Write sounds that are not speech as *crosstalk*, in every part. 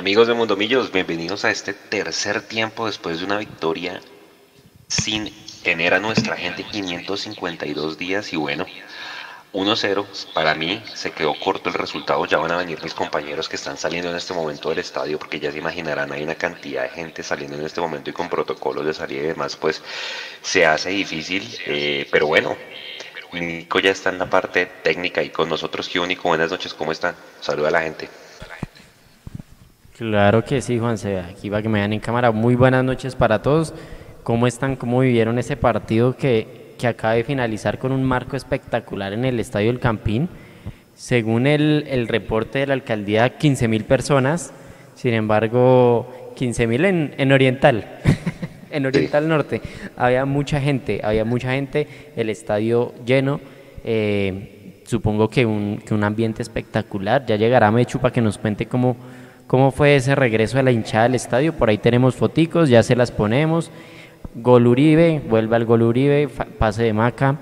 Amigos de Mundomillos, bienvenidos a este tercer tiempo después de una victoria sin tener a nuestra gente 552 días y bueno, 1-0, para mí se quedó corto el resultado, ya van a venir mis compañeros que están saliendo en este momento del estadio porque ya se imaginarán hay una cantidad de gente saliendo en este momento y con protocolos de salida y demás pues se hace difícil, eh, pero bueno, Nico ya está en la parte técnica y con nosotros, ¿qué único? Buenas noches, ¿cómo están? Saluda a la gente. Claro que sí, Juan se Aquí va que me vean en cámara. Muy buenas noches para todos. ¿Cómo están? ¿Cómo vivieron ese partido que, que acaba de finalizar con un marco espectacular en el Estadio del Campín? Según el, el reporte de la alcaldía, 15.000 personas. Sin embargo, 15.000 en, en Oriental. *laughs* en Oriental Norte. Había mucha gente, había mucha gente. El estadio lleno. Eh, supongo que un, que un ambiente espectacular. Ya llegará Mechu para que nos cuente cómo cómo fue ese regreso de la hinchada al estadio. Por ahí tenemos foticos, ya se las ponemos. Gol Uribe, vuelve al Gol Uribe, pase de Maca.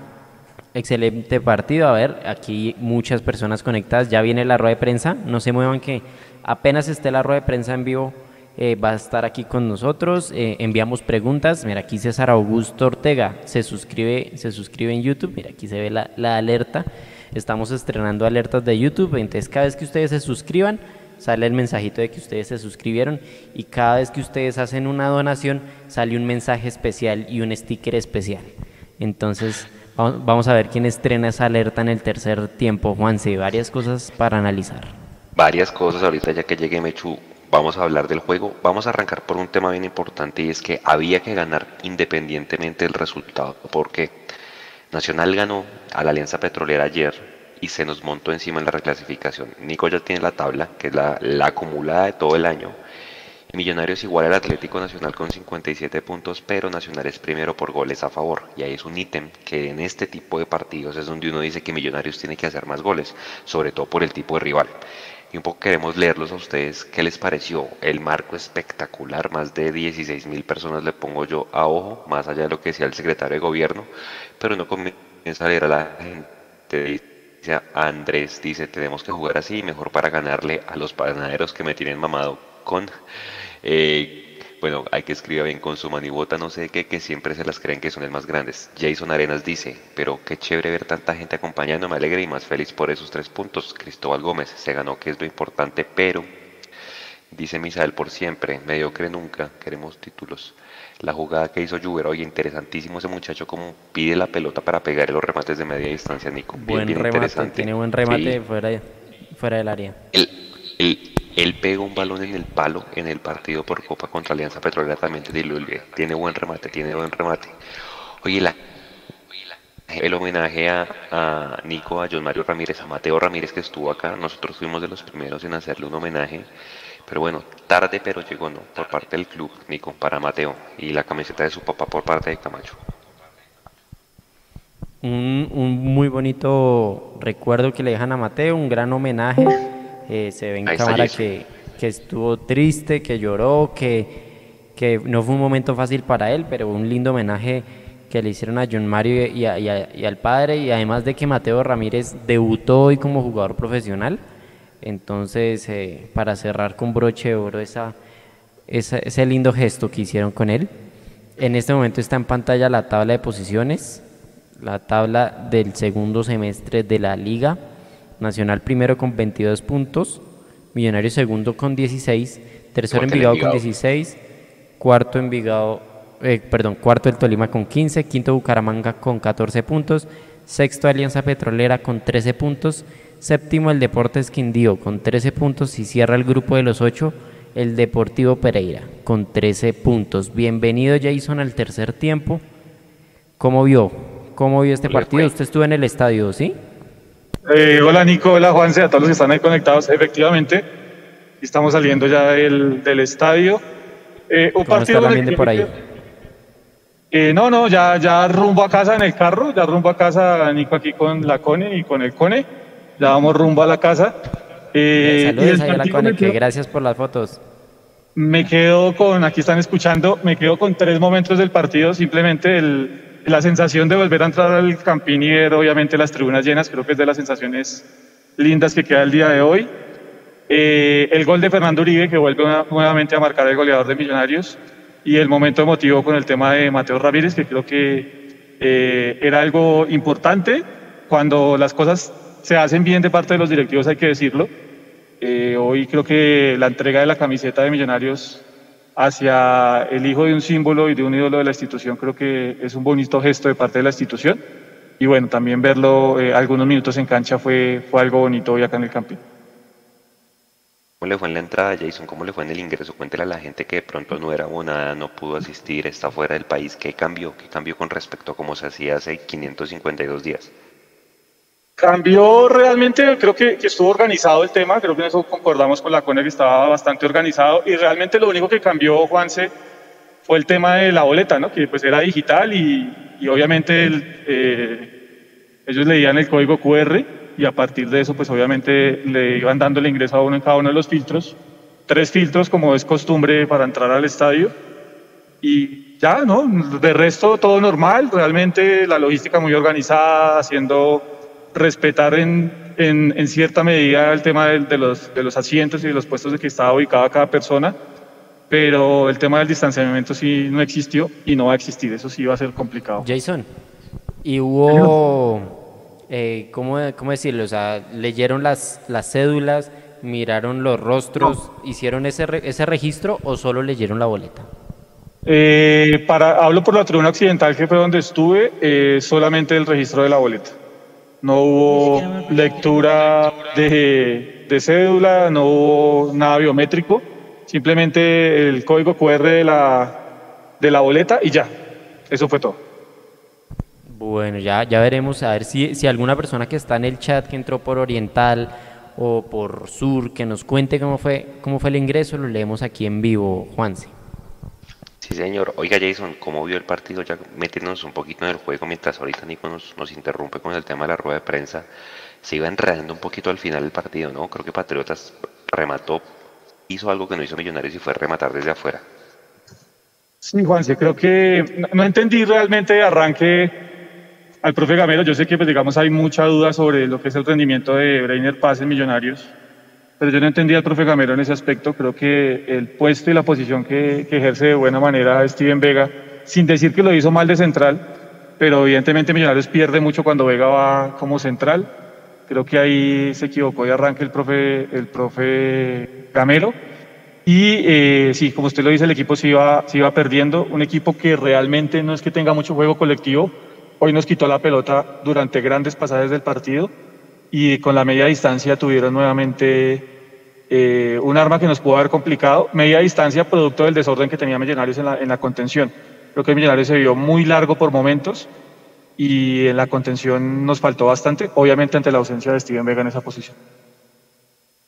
Excelente partido. A ver, aquí muchas personas conectadas. Ya viene la rueda de prensa. No se muevan que apenas esté la rueda de prensa en vivo. Eh, va a estar aquí con nosotros. Eh, enviamos preguntas. Mira, aquí César Augusto Ortega se suscribe, se suscribe en YouTube. Mira, aquí se ve la, la alerta. Estamos estrenando alertas de YouTube. Entonces, cada vez que ustedes se suscriban, sale el mensajito de que ustedes se suscribieron y cada vez que ustedes hacen una donación sale un mensaje especial y un sticker especial. Entonces vamos a ver quién estrena esa alerta en el tercer tiempo. Juanse, varias cosas para analizar. Varias cosas ahorita ya que llegue Mechu. Vamos a hablar del juego. Vamos a arrancar por un tema bien importante y es que había que ganar independientemente del resultado porque Nacional ganó a la Alianza Petrolera ayer y se nos montó encima en la reclasificación. Nico ya tiene la tabla, que es la, acumulada de todo el año. Millonarios igual al Atlético Nacional con 57 puntos, pero Nacional es primero por goles a favor. Y ahí es un ítem que en este tipo de partidos es donde uno dice que Millonarios tiene que hacer más goles, sobre todo por el tipo de rival. Y un poco queremos leerlos a ustedes. ¿Qué les pareció? El marco espectacular, más de 16 mil personas le pongo yo a ojo, más allá de lo que decía el secretario de gobierno, pero no comienza a leer a la gente Andrés dice, tenemos que jugar así, mejor para ganarle a los panaderos que me tienen mamado con... Eh, bueno, hay que escribir bien con su manibota, no sé qué, que siempre se las creen que son el más grandes. Jason Arenas dice, pero qué chévere ver tanta gente acompañando, me alegra y más feliz por esos tres puntos. Cristóbal Gómez se ganó, que es lo importante, pero, dice Misael por siempre, mediocre nunca, queremos títulos la jugada que hizo Juber. Oye, interesantísimo ese muchacho como pide la pelota para pegar los remates de media distancia, Nico. Bien, buen remate, tiene buen remate fuera, fuera del área. Él, pega un balón en el palo en el partido por Copa contra Alianza Petrolera también Tiene buen remate, tiene buen remate. Oye, la, el homenaje a, a, Nico, a John Mario Ramírez, a Mateo Ramírez que estuvo acá. Nosotros fuimos de los primeros en hacerle un homenaje. Pero bueno, tarde pero llegó, ¿no? Por parte del club, Nico, para Mateo. Y la camiseta de su papá por parte de Camacho. Un, muy bonito recuerdo que le dejan a Mateo, un gran homenaje. Eh, se ve en cámara que, estuvo triste, que lloró, que, que no fue un momento fácil para él, pero un lindo homenaje que le hicieron a John Mario y, y al padre. Y además de que Mateo Ramírez debutó hoy como jugador profesional entonces, eh, para cerrar con broche de oro esa, ese lindo gesto que hicieron con él, en este momento está en pantalla la tabla de posiciones, la tabla del segundo semestre de la liga. Nacional primero con 22 puntos, Millonario segundo con 16, tercero Envigado, con 16, cuarto Envigado, eh, perdón, cuarto el Tolima con 15, quinto Bucaramanga con 14 puntos, sexto Alianza Petrolera con 13 puntos Séptimo el Deportes Quindío con 13 puntos y cierra el grupo de los 8 el Deportivo Pereira con 13 puntos. Bienvenido Jason al tercer tiempo. ¿Cómo vio? ¿Cómo vio este partido? Usted estuvo en el estadio, ¿sí? Eh, hola Nico, hola Juanse, a todos los que están ahí conectados. Efectivamente, estamos saliendo ya del, del estadio. Eh, un ¿Cómo partido está por ahí? Eh, no, no, ya, ya rumbo a casa en el carro, ya rumbo a casa Nico aquí con la Cone y con el Cone ya vamos rumbo a la casa. Eh, saludos a la gracias por las fotos. Me quedo con, aquí están escuchando, me quedo con tres momentos del partido, simplemente el, la sensación de volver a entrar al Campín y ver obviamente las tribunas llenas, creo que es de las sensaciones lindas que queda el día de hoy. eh, el gol de Fernando Uribe, que vuelve nuevamente a marcar el goleador de Millonarios, y el momento emotivo con el tema de Mateo Ramírez, que creo que eh, era algo importante. Cuando las cosas se hacen bien de parte de los directivos, hay que decirlo. Eh, hoy creo que la entrega de la camiseta de Millonarios hacia el hijo de un símbolo y de un ídolo de la institución creo que es un bonito gesto de parte de la institución. Y bueno, también verlo algunos minutos en cancha fue, fue algo bonito hoy acá en el camping. ¿Cómo le fue en la entrada, Jason? ¿Cómo le fue en el ingreso? Cuéntele a la gente que de pronto no era abonada, no pudo asistir, está fuera del país. ¿Qué cambió? ¿Qué cambió con respecto a cómo se hacía hace 552 días? Cambió realmente, creo que, estuvo organizado el tema, creo que en eso concordamos con la CONE que estaba bastante organizado y realmente lo único que cambió, Juanse, fue el tema de la boleta, ¿no? que pues era digital y, obviamente eh, ellos leían el código QR y a partir de eso, pues obviamente le iban dando el ingreso a uno en cada uno de los filtros. Tres filtros, como es costumbre para entrar al estadio. Y ya, ¿no? De resto, todo normal. Realmente la logística muy organizada, haciendo respetar en, en, cierta medida el tema de, los, de los asientos y de los puestos de que estaba ubicada cada persona. Pero el tema del distanciamiento sí no existió y no va a existir. Eso sí va a ser complicado. Jason, ¿y hubo eh, ¿cómo, ¿cómo, decirlo? O sea, leyeron las, las cédulas, miraron los rostros, ¿hicieron ese, ese registro o solo leyeron la boleta? Eh, para, hablo por la tribuna occidental, que fue donde estuve, eh, solamente el registro de la boleta. No hubo lectura de, de, cédula, no hubo nada biométrico, simplemente el código QR de la, de la boleta y ya. Eso fue todo. Bueno, ya, ya veremos a ver si, si alguna persona que está en el chat que entró por Oriental o por Sur, que nos cuente cómo fue, cómo fue el ingreso, lo leemos aquí en vivo, Juanse. Sí, señor. Oiga, Jason, ¿cómo vio el partido? Ya metiéndonos un poquito en el juego mientras ahorita Nico nos, nos interrumpe con el tema de la rueda de prensa. Se iba enredando un poquito al final del partido, ¿no? Creo que Patriotas remató, hizo algo que no hizo Millonarios y fue rematar desde afuera. Sí, Juanse, creo que no entendí realmente de arranque al profe Gamero, yo sé que pues, digamos, hay mucha duda sobre lo que es el rendimiento de Breiner Paz en Millonarios, pero yo no entendía al profe Gamero en ese aspecto. Creo que el puesto y la posición que, ejerce de buena manera Steven Vega, sin decir que lo hizo mal de central, pero evidentemente Millonarios pierde mucho cuando Vega va como central. Creo que ahí se equivocó de arranque el profe, el profe Gamero. Y eh, sí, como usted lo dice, el equipo se iba, se iba perdiendo. Un equipo que realmente no es que tenga mucho juego colectivo, Hoy nos quitó la pelota durante grandes pasajes del partido y con la media distancia tuvieron nuevamente eh, un arma que nos pudo haber complicado. Media distancia producto del desorden que tenía Millonarios en la, en la contención. Creo que Millonarios se vio muy largo por momentos y en la contención nos faltó bastante, obviamente ante la ausencia de Steven Vega en esa posición.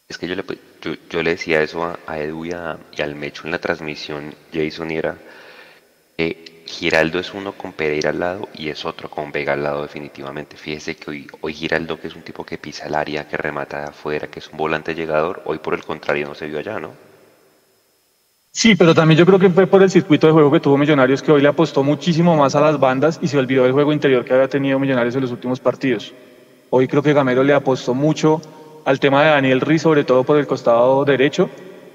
Es que yo le, yo, le decía eso a, Edu y, al Mecho en la transmisión, Jason, y era, eh, Giraldo es uno con Pereira al lado y es otro con Vega al lado definitivamente. Fíjese que hoy, hoy Giraldo, que es un tipo que pisa el área, que remata de afuera, que es un volante llegador, hoy por el contrario no se vio allá, ¿no? Sí, pero también yo creo que fue por el circuito de juego que tuvo Millonarios que hoy le apostó muchísimo más a las bandas y se olvidó del juego interior que había tenido Millonarios en los últimos partidos. Hoy creo que Gamero le apostó mucho al tema de Daniel Riz, sobre todo por el costado derecho,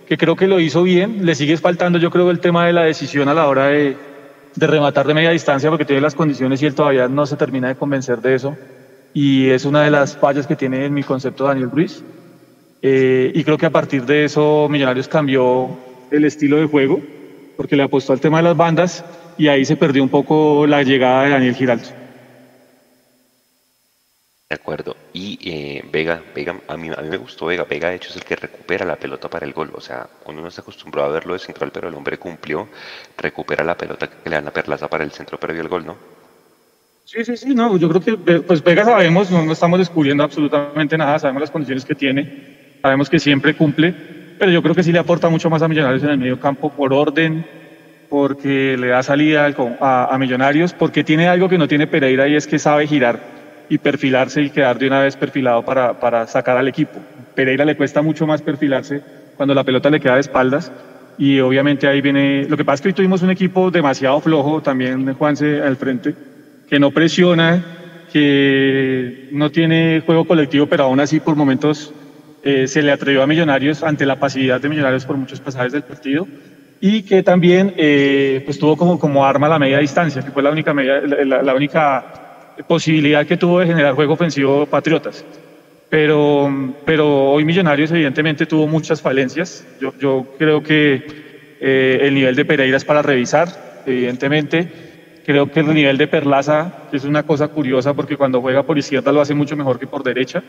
que creo que lo hizo bien. Le sigue faltando, yo creo, el tema de la decisión a la hora de, de rematar de media distancia porque tiene las condiciones y él todavía no se termina de convencer de eso. Y es una de las fallas que tiene en mi concepto Daniel Ruiz. Eh, y creo que a partir de eso Millonarios cambió el estilo de juego porque le apostó al tema de las bandas y ahí se perdió un poco la llegada de Daniel Giraldo. De acuerdo. Y eh, Vega, Vega a, mí, a mí me gustó Vega. Vega, de hecho, es el que recupera la pelota para el gol. O sea, uno no está acostumbrado a verlo de central, pero el hombre cumplió, recupera la pelota que le dan a Perlaza para el centro previo al gol, ¿no? Sí, sí, sí, no, yo creo que pues Vega sabemos, no, estamos descubriendo absolutamente nada, sabemos las condiciones que tiene, sabemos que siempre cumple, pero yo creo que sí le aporta mucho más a Millonarios en el medio campo por orden, porque le da salida a, a Millonarios, porque tiene algo que no tiene Pereira y es que sabe girar y perfilarse y quedar de una vez perfilado para, para sacar al equipo. Pereira le cuesta mucho más perfilarse cuando la pelota le queda de espaldas y obviamente ahí viene, lo que pasa es que hoy tuvimos un equipo demasiado flojo también, Juanse, al frente, que no presiona, que no tiene juego colectivo, pero aún así por momentos eh, se le atrevió a Millonarios ante la pasividad de Millonarios por muchos pasajes del partido y que también eh, pues tuvo como, como arma la media distancia, que fue la única, media, la, la única posibilidad que tuvo de generar juego ofensivo Patriotas. Pero, pero hoy Millonarios evidentemente tuvo muchas falencias. Yo, yo creo que eh, el nivel de Pereira es para revisar, evidentemente. Creo que el nivel de Perlaza es una cosa curiosa porque cuando juega por izquierda lo hace mucho mejor que por derecha.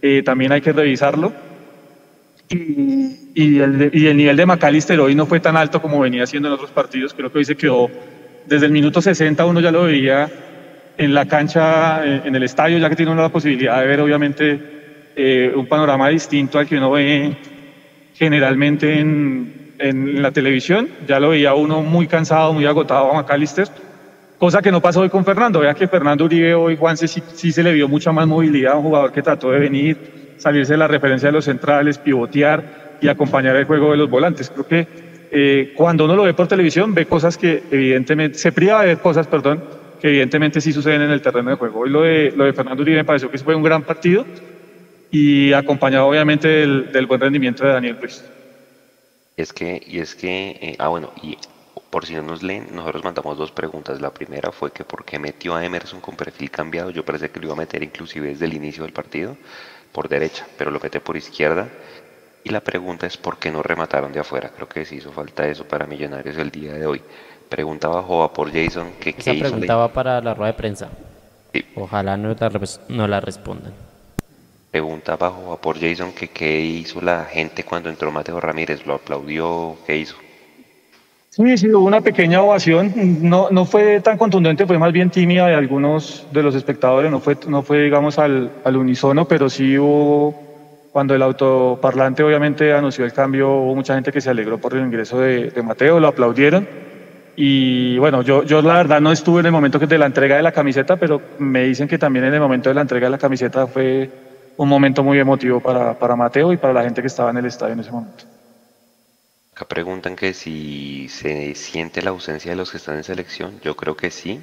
Eh, también hay que revisarlo. Y, y, el, y, el, nivel de McAllister hoy no fue tan alto como venía siendo en otros partidos. Creo que hoy se quedó, desde el minuto 60 uno ya lo veía en la cancha, en el estadio, ya que tiene uno la posibilidad de ver obviamente eh, un panorama distinto al que uno ve generalmente en, en, la televisión. Ya lo veía uno muy cansado, muy agotado a McAllister, cosa que no pasó hoy con Fernando. Vea que Fernando Uribe hoy, Juanse, sí, sí se le vio mucha más movilidad un jugador que trató de venir, salirse de la referencia de los centrales, pivotear y acompañar el juego de los volantes. Creo que eh, cuando uno lo ve por televisión ve cosas que evidentemente, se priva de ver cosas, perdón, que evidentemente sí suceden en el terreno de juego. Hoy lo de, lo de Fernando Uribe me pareció que fue un gran partido y acompañado obviamente del, buen rendimiento de Daniel Ruiz. Es que, y es que, eh, ah bueno, y por si no nos leen, nosotros mandamos dos preguntas. La primera fue que por qué metió a Emerson con perfil cambiado. Yo pensé que lo iba a meter inclusive desde el inicio del partido por derecha, pero lo mete por izquierda. Y la pregunta es por qué no remataron de afuera. Creo que sí hizo falta eso para Millonarios el día de hoy. Preguntaba Joa por Jason que Esa qué hizo. preguntaba para la rueda de prensa. Sí. Ojalá no la, no la respondan. Preguntaba Joa por Jason que qué hizo la gente cuando entró Mateo Ramírez. ¿Lo aplaudió? ¿Qué hizo? Sí, sí, hubo una pequeña ovación. No, no fue tan contundente, fue más bien tímida de algunos de los espectadores. No fue, no fue digamos, al, al unísono, pero sí hubo cuando el autoparlante obviamente anunció el cambio, hubo mucha gente que se alegró por el ingreso de, de Mateo, lo aplaudieron. Y bueno, yo, yo la verdad no estuve en el momento de la entrega de la camiseta, pero me dicen que también en el momento de la entrega de la camiseta fue un momento muy emotivo para, para Mateo y para la gente que estaba en el estadio en ese momento. Acá preguntan que si se siente la ausencia de los que están en selección. Yo creo que sí.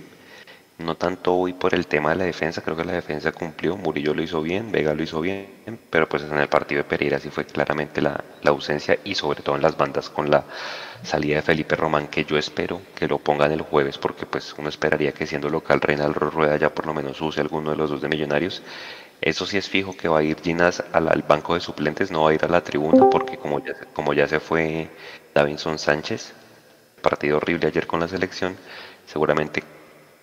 No tanto hoy por el tema de la defensa, creo que la defensa cumplió, Murillo lo hizo bien, Vega lo hizo bien, pero pues en el partido de Pereira sí fue claramente la, la ausencia y sobre todo en las bandas con la salida de Felipe Román, que yo espero que lo pongan el jueves, porque pues uno esperaría que siendo local Reinaldo Rueda ya por lo menos use alguno de los dos de Millonarios. Eso sí es fijo que va a ir Ginas al, al banco de suplentes, no va a ir a la tribuna, porque como ya, como ya se fue Davinson Sánchez, partido horrible ayer con la selección, seguramente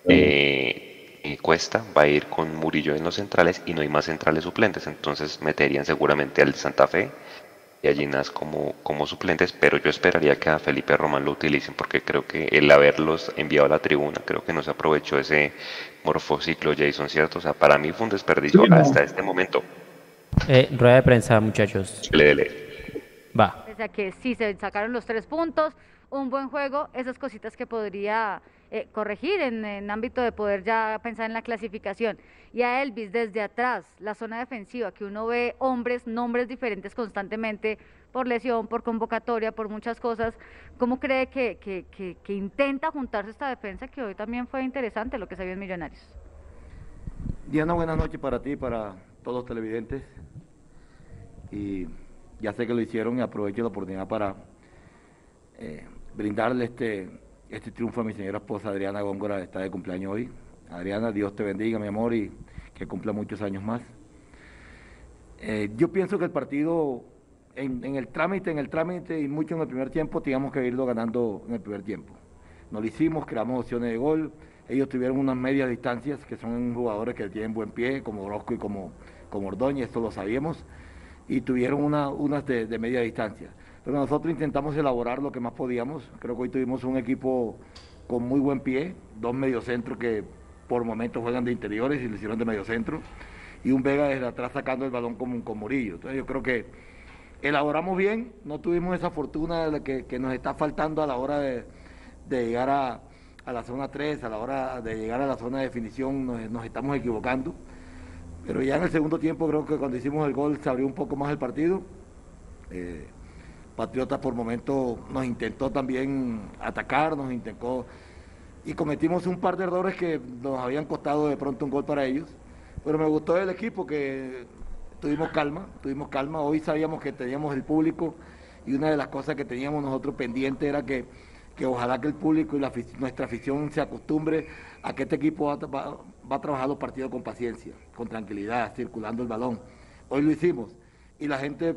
eh, Cuesta va a ir con Murillo en los centrales y no hay más centrales suplentes, entonces meterían seguramente al Santa Fe y a Ginas como, como suplentes, pero yo esperaría que a Felipe Román lo utilicen porque creo que el haberlos enviado a la tribuna, creo que no se aprovechó ese morfociclo Jason, ¿cierto? O sea, para mí fue un desperdicio Sí, no. hasta este momento. Eh, rueda de prensa, muchachos. Le, le. Va. Pese a que sí se sacaron los tres puntos, un buen juego, esas cositas que podría eh, corregir en, en ámbito de poder ya pensar en la clasificación. Y a Elvis desde atrás, la zona defensiva, que uno ve hombres, nombres diferentes constantemente por lesión, por convocatoria, por muchas cosas. ¿Cómo cree que, que, que, intenta juntarse esta defensa que hoy también fue interesante lo que se vio en Millonarios? Diana, buenas noches para ti para todos los televidentes. Y ya sé que lo hicieron y aprovecho la oportunidad para eh, brindarle este, este triunfo a mi señora esposa Adriana Góngora, está de cumpleaños hoy. Adriana, Dios te bendiga, mi amor, y que cumpla muchos años más. Eh, yo pienso que el partido, en, en, el trámite, en el trámite y mucho en el primer tiempo, teníamos que irlo ganando en el primer tiempo. No lo hicimos, creamos opciones de gol. Ellos tuvieron unas medias distancias, que son jugadores que tienen buen pie, como Orozco y como, como Ordóñez, esto lo sabíamos, y tuvieron una, unas de, de media distancia. Pero nosotros intentamos elaborar lo que más podíamos. Creo que hoy tuvimos un equipo con muy buen pie, dos mediocentros que por momentos juegan de interiores y lo hicieron de mediocentro, y un Vega desde atrás sacando el balón como un con Murillo. Entonces yo creo que elaboramos bien, no tuvimos esa fortuna que, nos está faltando a la hora de, llegar a, la zona 3, a la hora de llegar a la zona de definición, nos, nos estamos equivocando. Pero ya en el segundo tiempo creo que cuando hicimos el gol se abrió un poco más el partido. Eh, Patriota por momento nos intentó también atacar, nos intentó y cometimos un par de errores que nos habían costado de pronto un gol para ellos. Pero me gustó el equipo que tuvimos calma, tuvimos calma. Hoy sabíamos que teníamos el público y una de las cosas que teníamos nosotros pendiente era que, ojalá que el público y nuestra afición se acostumbre a que este equipo va, a trabajar los partidos con paciencia, con tranquilidad, circulando el balón. Hoy lo hicimos y la gente,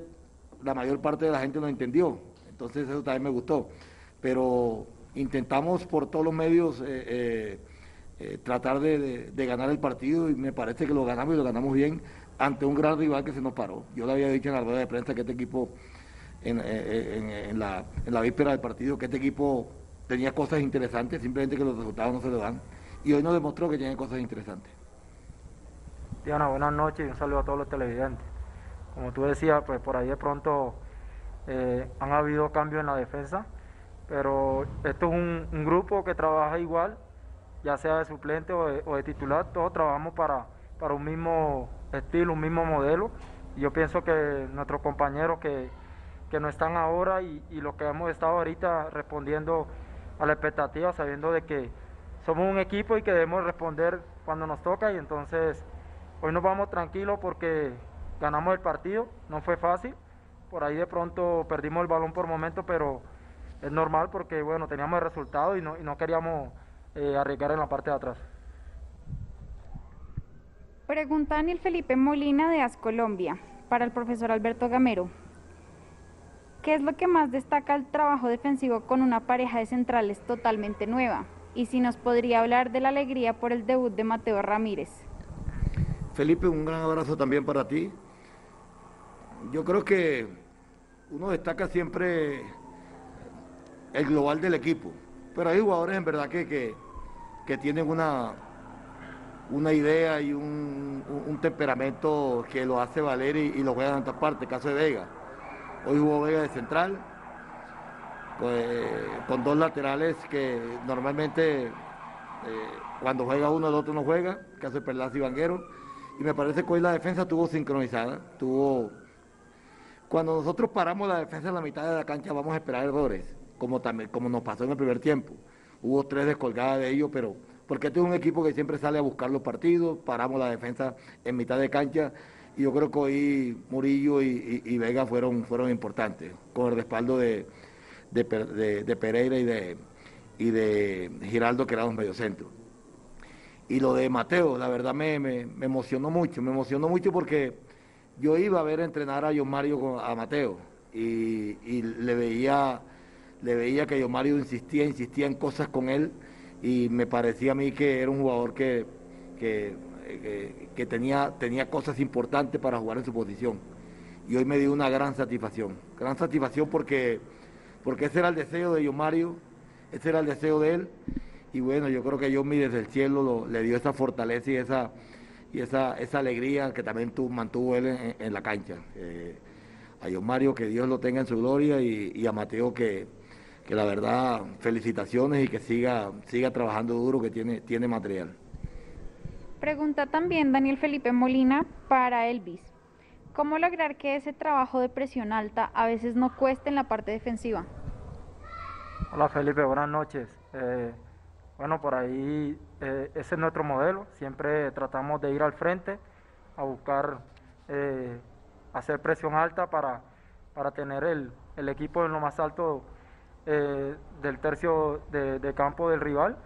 la mayor parte de la gente no entendió, entonces eso también me gustó. Pero intentamos por todos los medios eh, eh, eh, tratar de, ganar el partido y me parece que lo ganamos y lo ganamos bien ante un gran rival que se nos paró. Yo le había dicho en la rueda de prensa que este equipo, en, la, víspera del partido, que este equipo tenía cosas interesantes, simplemente que los resultados no se le dan. Y hoy nos demostró que tiene cosas interesantes. Diana, buenas noches y un saludo a todos los televidentes. Como tú decías, pues por ahí de pronto han habido cambios en la defensa pero esto es un, grupo que trabaja igual, ya sea de suplente o de, titular, todos trabajamos para, para un mismo estilo, un mismo modelo. Y yo pienso que nuestros compañeros que, no están ahora y, los que hemos estado ahorita respondiendo a la expectativa, sabiendo de que somos un equipo y que debemos responder cuando nos toca y entonces hoy nos vamos tranquilos porque ganamos el partido, no fue fácil, por ahí de pronto perdimos el balón por momento, pero es normal porque bueno, teníamos el resultado y no, y no queríamos eh, arriesgar en la parte de atrás. Pregunta Daniel Felipe Molina de As Colombia para el profesor Alberto Gamero. ¿Qué es lo que más destaca el trabajo defensivo con una pareja de centrales totalmente nueva? Y si nos podría hablar de la alegría por el debut de Mateo Ramírez. Felipe, un gran abrazo también para ti. Yo creo que uno destaca siempre el global del equipo. Pero hay jugadores en verdad que, que, tienen una, una idea y un, temperamento que lo hace valer y, lo juegan en otras partes, caso de Vega. Hoy jugó Vega de central, pues, con dos laterales que normalmente eh, cuando juega uno el otro no juega, caso de Perlaza y Vanguero. Y me parece que hoy la defensa tuvo sincronizada, tuvo... Cuando nosotros paramos la defensa en la mitad de la cancha vamos a esperar errores como, también, como nos pasó en el primer tiempo. Hubo tres descolgadas de ellos, pero porque este es un equipo que siempre sale a buscar los partidos, paramos la defensa en mitad de cancha y yo creo que hoy Murillo y, Vega fueron, fueron importantes, con el respaldo de, de, Pereira y de, y de Giraldo, que era un mediocentro. Y lo de Mateo, la verdad me, me, emocionó mucho, me emocionó mucho porque yo iba a ver entrenar a John Mario a Mateo y, le veía le veía que yo Mario insistía, insistía en cosas con él y me parecía a mí que era un jugador que, que, tenía, tenía cosas importantes para jugar en su posición. Y hoy me dio una gran satisfacción, gran satisfacción porque, porque ese era el deseo de yo Mario, ese era el deseo de él. Y bueno, yo creo que yo desde el cielo le dio esa fortaleza y esa, y esa, esa alegría que también mantuvo él en, la cancha. Eh, a John Mario que Dios lo tenga en su gloria y a Mateo que, que la verdad, felicitaciones y que siga, siga trabajando duro, que tiene, tiene material. Pregunta también Daniel Felipe Molina para Elvis. ¿Cómo lograr que ese trabajo de presión alta a veces no cueste en la parte defensiva? Hola Felipe, buenas noches. Eh, bueno, por ahí eh, ese es nuestro modelo. Siempre tratamos de ir al frente a buscar eh, hacer presión alta para, para tener el, el equipo en lo más alto eh, del tercio de, campo del rival.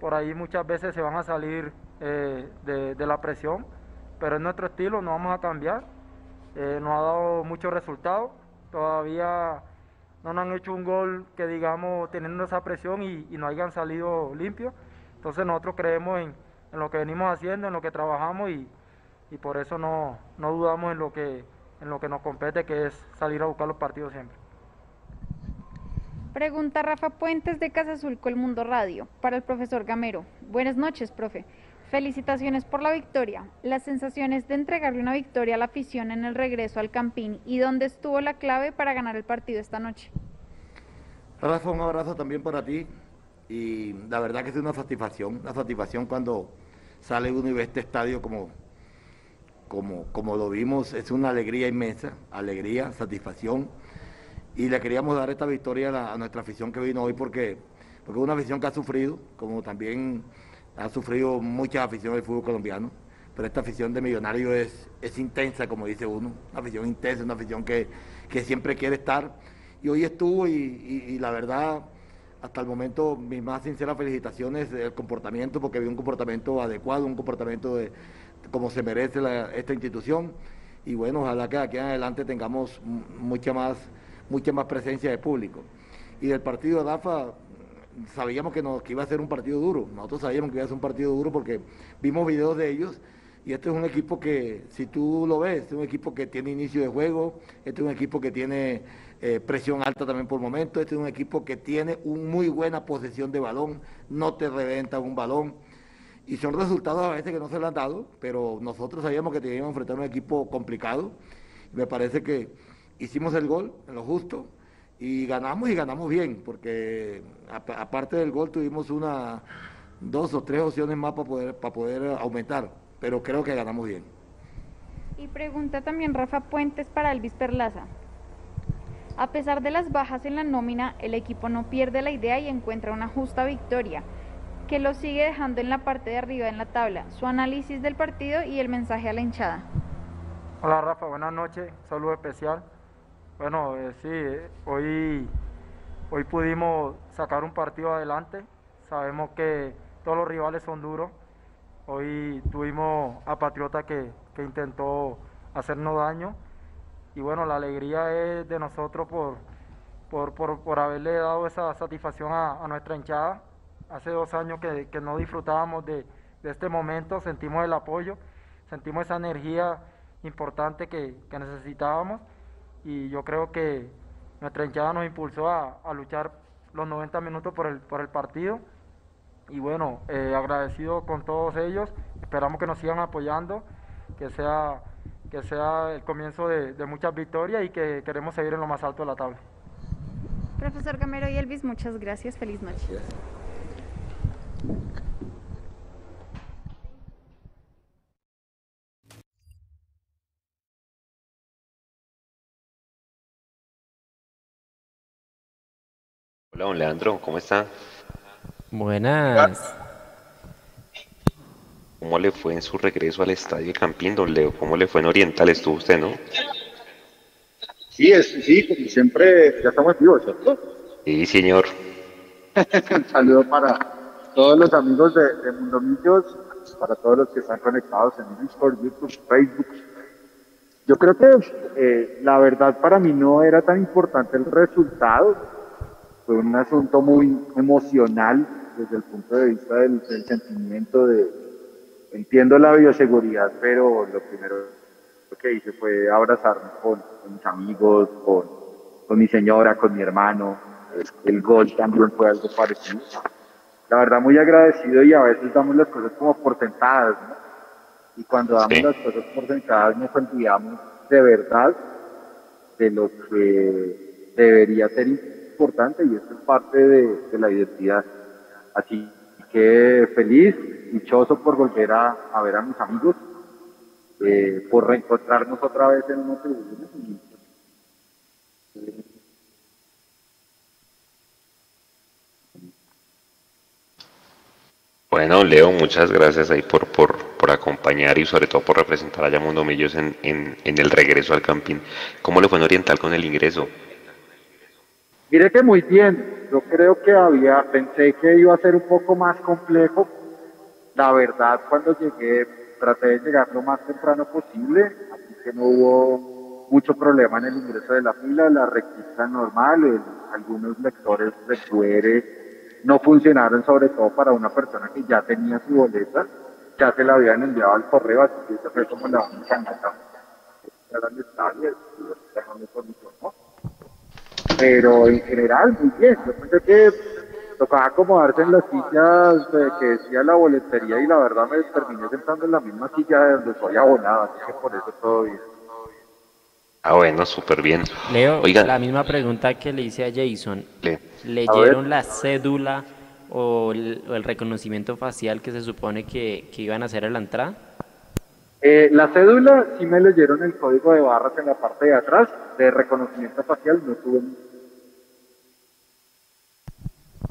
Por ahí muchas veces se van a salir de, la presión, pero es nuestro estilo, no vamos a cambiar. Eh, no ha dado muchos resultados, todavía no nos han hecho un gol que digamos teniendo esa presión y, no hayan salido limpios. Entonces nosotros creemos en, lo que venimos haciendo, en lo que trabajamos y, por eso no, no dudamos en lo, que, en lo que nos compete, que es salir a buscar los partidos siempre. Pregunta Rafa Puentes de Casa Azul el Mundo Radio para el profesor Gamero. Buenas noches, profe. Felicitaciones por la victoria. Las sensaciones de entregarle una victoria a la afición en el regreso al Campín y dónde estuvo la clave para ganar el partido esta noche. Rafa, un abrazo también para ti y la verdad que es una satisfacción, una satisfacción cuando sale uno y ve este estadio como, como, como lo vimos, es una alegría inmensa, alegría, satisfacción. Y le queríamos dar esta victoria a, nuestra afición que vino hoy porque, porque es una afición que ha sufrido, como también ha sufrido muchas aficiones del fútbol colombiano, pero esta afición de Millonario es, es intensa, como dice uno, una afición intensa, una afición que, que siempre quiere estar. Y hoy estuvo y, y, la verdad, hasta el momento, mis más sinceras felicitaciones del comportamiento, porque vi un comportamiento adecuado, un comportamiento de como se merece esta institución. Y bueno, ojalá que aquí en adelante tengamos mucha más, mucha más presencia de público. Y del partido de DAFA, sabíamos que, que iba a ser un partido duro. Nosotros sabíamos que iba a ser un partido duro porque vimos videos de ellos y este es un equipo que, si tú lo ves, este es un equipo que tiene inicio de juego, este es un equipo que tiene eh, presión alta también por momentos, este es un equipo que tiene una muy buena posesión de balón, no te reventa un balón. Y son resultados a veces que no se le han dado, pero nosotros sabíamos que teníamos que enfrentar un equipo complicado. Me parece que hicimos el gol en lo justo y ganamos y ganamos bien, porque aparte del gol tuvimos una, dos o tres opciones más para poder, para poder aumentar pero creo que ganamos bien. Y pregunta también Rafa Puentes para Elvis Perlaza. A pesar de las bajas en la nómina, el equipo no pierde la idea y encuentra una justa victoria, que lo sigue dejando en la parte de arriba en la tabla. Su análisis del partido y el mensaje a la hinchada. Hola Rafa, buenas noches, saludo especial. Bueno, eh, sí, hoy, hoy pudimos sacar un partido adelante. Sabemos que todos los rivales son duros, Hoy tuvimos a Patriota que, intentó hacernos daño y bueno, la alegría es de nosotros por, por, haberle dado esa satisfacción a, nuestra hinchada. Hace dos años que, no disfrutábamos de, este momento, sentimos el apoyo, sentimos esa energía importante que, necesitábamos y yo creo que nuestra hinchada nos impulsó a, a luchar los 90 minutos por el, por el partido y bueno, eh, agradecido con todos ellos, esperamos que nos sigan apoyando, que sea, que sea el comienzo de, muchas victorias y que queremos seguir en lo más alto de la tabla. Profesor Gamero y Elvis, muchas gracias, feliz noche. Hola, don Leandro, ¿cómo está? Buenas. ¿Cómo le fue en su regreso al estadio Campín, don Leo? ¿Cómo le fue en Oriental? Estuvo usted, ¿no? Sí, es, sí, como siempre, ya estamos vivos, ¿cierto? Sí, señor. Un *laughs* saludo para todos los amigos de, Mundo Millos, para todos los que están conectados en Discord, YouTube, Facebook. Yo creo que eh, la verdad para mí no era tan importante el resultado, fue un asunto muy emocional desde el punto de vista del, sentimiento de, entiendo la bioseguridad, pero lo primero que hice fue abrazarme con, mis amigos, con, con, mi señora, con mi hermano. El gol también fue algo parecido. La verdad, muy agradecido y a veces damos las cosas como por sentadas, ¿no? Y cuando damos las cosas por sentadas nos olvidamos de verdad de lo que debería ser importante y esto es parte de, la identidad. Así que feliz, dichoso por volver a, ver a mis amigos, eh, por reencontrarnos otra vez en una tribuna. Bueno, Leo, muchas gracias ahí por, por, por, acompañar y sobre todo por representar a Yamundo Millos en, en, en el regreso al campín. ¿Cómo le fue en Oriental con el ingreso? Mire que muy bien, yo creo que había, pensé que iba a ser un poco más complejo. La verdad, cuando llegué, traté de llegar lo más temprano posible, así que no hubo mucho problema en el ingreso de la fila, la requista normal, algunos lectores de QR no funcionaron, sobre todo para una persona que ya tenía su boleta, ya se la habían enviado al correo, así que esa fue como la única nota. Era el estadio, ¿no? Pero en general muy bien. Yo pensé que tocaba acomodarse en las sillas que decía la boletería y la verdad me terminé sentando en la misma silla de donde soy abonado, así que por eso todo bien. Ah, bueno, súper bien. Leo, la misma pregunta que le hice a Jason. ¿Leyeron la cédula o el, reconocimiento facial que se supone que, iban a hacer a la entrada? Eh, la cédula sí me leyeron el código de barras en la parte de atrás, de reconocimiento facial no tuve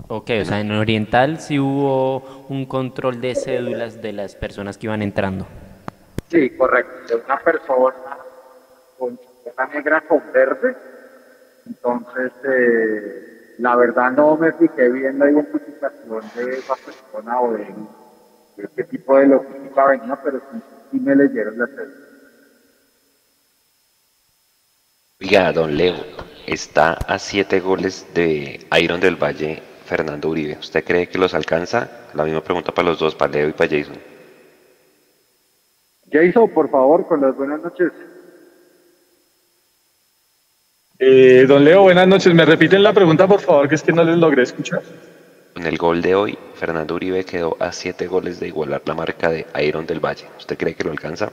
Ok, o sea, en Oriental sí hubo un control de cédulas de las personas que iban entrando. Sí, correcto. De una persona con chaqueta negra con verde. Entonces, eh, la verdad no me fijé bien la identificación de esa persona o de, de qué tipo de logística venía, pero sí, sí me leyeron la serie. Oiga, don Leo, está a siete goles de Iron del Valle Fernando Uribe. ¿Usted cree que los alcanza? La misma pregunta para los dos, para Leo y para Jason. Jason, por favor, con las buenas noches. Eh, don Leo, buenas noches. ¿Me repiten la pregunta, por favor, que es que no les logré escuchar? Con el gol de hoy, Fernando Uribe quedó a siete goles de igualar la marca de Iron del Valle. ¿Usted cree que lo alcanza?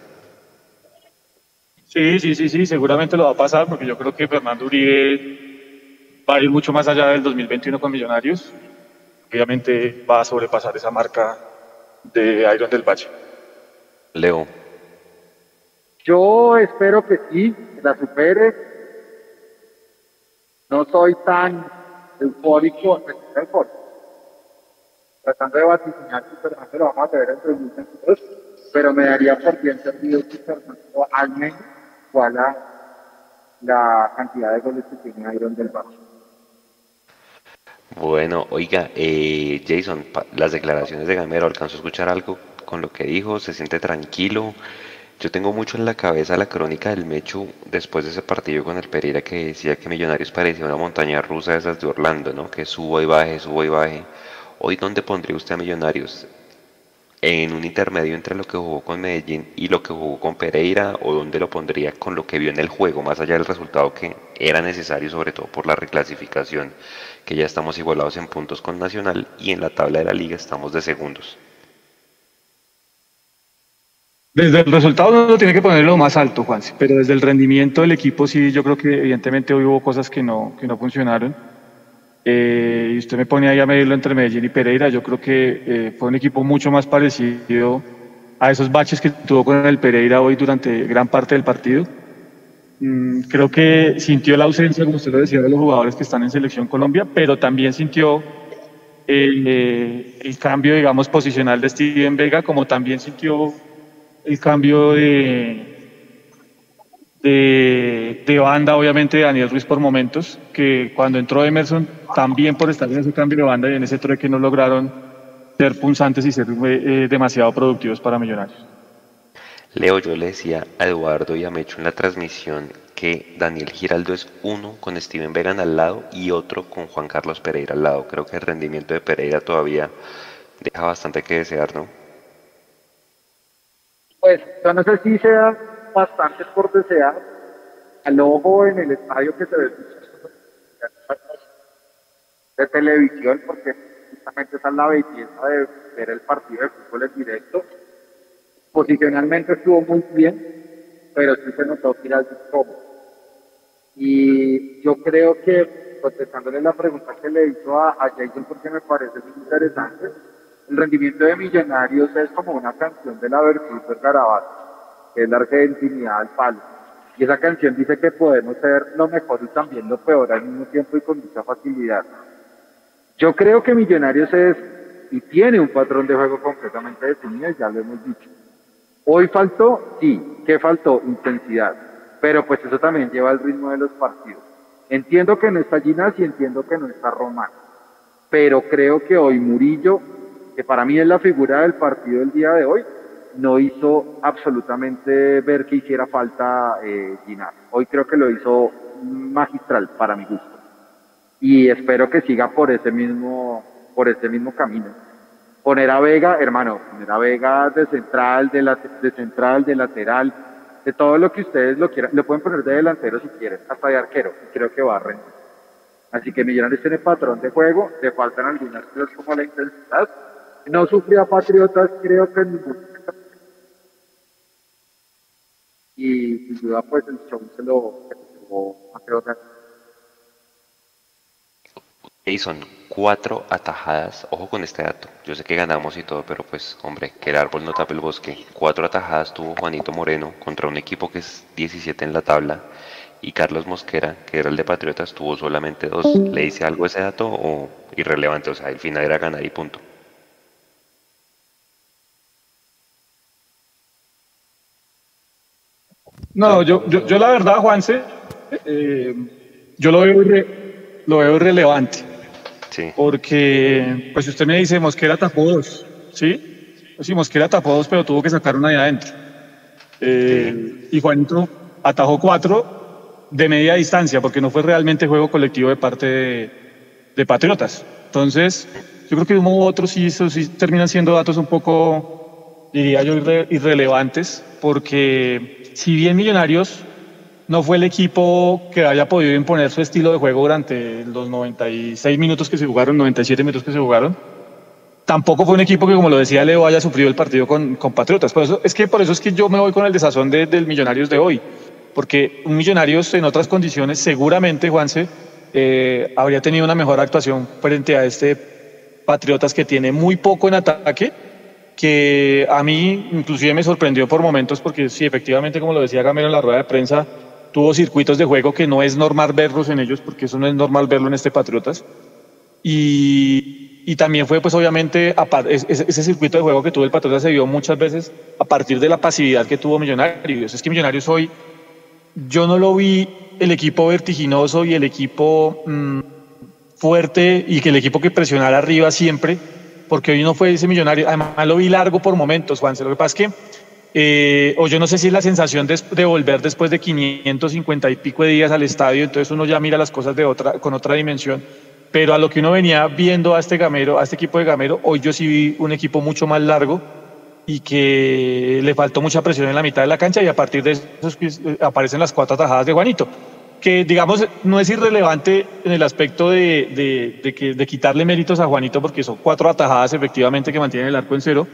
Sí, sí, sí, sí, seguramente lo va a pasar porque yo creo que Fernando Uribe va a ir mucho más allá del 2021 con Millonarios. Obviamente va a sobrepasar esa marca de Iron del Valle. Leo, Yo espero que sí, que la supere. No soy tan eufórico. Tratando de vaticinar que Fernando lo vamos a ver entre 2022, pero me daría por bien servido que Fernando al menos iguala la cantidad de goles que tiene Iron del Valle. Bueno, oiga, eh, Jason, las declaraciones de Gamero, ¿alcanzó a escuchar algo con lo que dijo? ¿Se siente tranquilo? Yo tengo mucho en la cabeza la crónica del Mechu después de ese partido con el Pereira que decía que Millonarios parecía una montaña rusa de esas de Orlando, ¿no? Que subo y baje, subo y baje. Hoy, ¿dónde pondría usted a Millonarios? ¿En un intermedio entre lo que jugó con Medellín y lo que jugó con Pereira? ¿O dónde lo pondría con lo que vio en el juego, más allá del resultado que era necesario, sobre todo por la reclasificación? que ya estamos igualados en puntos con Nacional y en la tabla de la liga estamos de segundos. Desde el resultado uno tiene que ponerlo más alto, Juan, pero desde el rendimiento del equipo sí, yo creo que evidentemente hoy hubo cosas que no, que no funcionaron. Eh, y usted me pone ahí a medirlo entre Medellín y Pereira, yo creo que eh, fue un equipo mucho más parecido a esos baches que tuvo con el Pereira hoy durante gran parte del partido. Mm, creo que sintió la ausencia, como usted lo decía, de los jugadores que están en Selección Colombia, pero también sintió el, eh, el cambio, digamos, posicional de Steven Vega, como también sintió el cambio de, de, de banda, obviamente, de Daniel Ruiz por momentos, que cuando entró Emerson, también por estar en ese cambio de banda y en ese trueque no lograron ser punzantes y ser eh, demasiado productivos para Millonarios. Leo, yo le decía a Eduardo y a Mecho en la transmisión que Daniel Giraldo es uno con Steven Vegan al lado y otro con Juan Carlos Pereira al lado. Creo que el rendimiento de Pereira todavía deja bastante que desear, ¿no? Pues yo no sé si sea bastante por desear. Al ojo en el estadio que se ve de televisión, porque justamente esa es la belleza de ver el partido de fútbol en directo. Posicionalmente estuvo muy bien, pero sí se notó que era cómodo. Y yo creo que, contestándole la pregunta que le hizo a, a Jason, porque me parece muy interesante, el rendimiento de Millonarios es como una canción de la Virtud del Garabato, la argentinidad al palo. Y esa canción dice que podemos ser lo mejor y también lo peor al mismo tiempo y con mucha facilidad. Yo creo que Millonarios es y tiene un patrón de juego completamente definido, ya lo hemos dicho. Hoy faltó, sí, ¿qué faltó? Intensidad. Pero pues eso también lleva al ritmo de los partidos. Entiendo que no está Ginás y entiendo que no está Román. Pero creo que hoy Murillo, que para mí es la figura del partido del día de hoy, no hizo absolutamente ver que hiciera falta eh, Ginás. Hoy creo que lo hizo magistral para mi gusto. Y espero que siga por ese mismo, por ese mismo camino poner a Vega, hermano, poner a Vega de central, de, la, de central, de lateral, de todo lo que ustedes lo quieran, lo pueden poner de delantero si quieren, hasta de arquero, creo que rendir. Así que Millonarios tiene patrón de juego, le faltan algunas cosas como la intensidad. No sufrió a Patriotas, creo que en ningún Y sin duda, pues el show se lo llevó a Patriotas. Jason, cuatro atajadas, ojo con este dato, yo sé que ganamos y todo, pero pues hombre, que el árbol no tape el bosque. Cuatro atajadas tuvo Juanito Moreno contra un equipo que es 17 en la tabla y Carlos Mosquera, que era el de Patriotas, tuvo solamente dos. ¿Le dice algo ese dato o irrelevante? O sea, el final era ganar y punto. No, yo, yo, yo la verdad, Juanse, eh, yo lo veo, lo veo irrelevante. Sí. Porque, pues si usted me dice, Mosquera tapó dos, ¿sí? Pues sí, Mosquera tapó dos, pero tuvo que sacar una de adentro. Eh, y Juanito atajó cuatro de media distancia, porque no fue realmente juego colectivo de parte de, de Patriotas. Entonces, yo creo que de uno u otro sí, eso sí terminan siendo datos un poco, diría yo, irre- irrelevantes, porque si bien Millonarios no fue el equipo que haya podido imponer su estilo de juego durante los 96 minutos que se jugaron, 97 minutos que se jugaron, tampoco fue un equipo que, como lo decía Leo, haya sufrido el partido con, con Patriotas. Por eso, es que por eso es que yo me voy con el desazón de- del Millonarios de hoy, porque un Millonarios en otras condiciones seguramente, Juanse, eh, habría tenido una mejor actuación frente a este Patriotas que tiene muy poco en ataque, que a mí inclusive me sorprendió por momentos porque sí, efectivamente, como lo decía Gamero en la rueda de prensa, tuvo circuitos de juego que no es normal verlos en ellos, porque eso no es normal verlo en este Patriotas. Y, y también fue, pues obviamente, ese, circuito de juego que tuvo el Patriotas se vio muchas veces a partir de la pasividad que tuvo Millonarios. Es que Millonarios hoy, yo no lo vi el equipo vertiginoso y el equipo mm, fuerte y que el equipo que presionara arriba siempre, porque hoy no fue ese Millonario. Además, lo vi largo por momentos, Juan. Lo que pasa es que eh, o yo no sé si es la sensación de, volver después de 550 y pico de días al estadio, entonces uno ya mira las cosas de otra, con otra dimensión. Pero a lo que uno venía viendo a este Gamero, a este equipo de Gamero, hoy yo sí vi un equipo mucho más largo y que le faltó mucha presión en la mitad de la cancha y a partir de eso eh, aparecen las cuatro atajadas de Juanito, que digamos no es irrelevante en el aspecto de, de- de que, de quitarle méritos a Juanito porque son cuatro atajadas efectivamente que mantienen el arco en cero,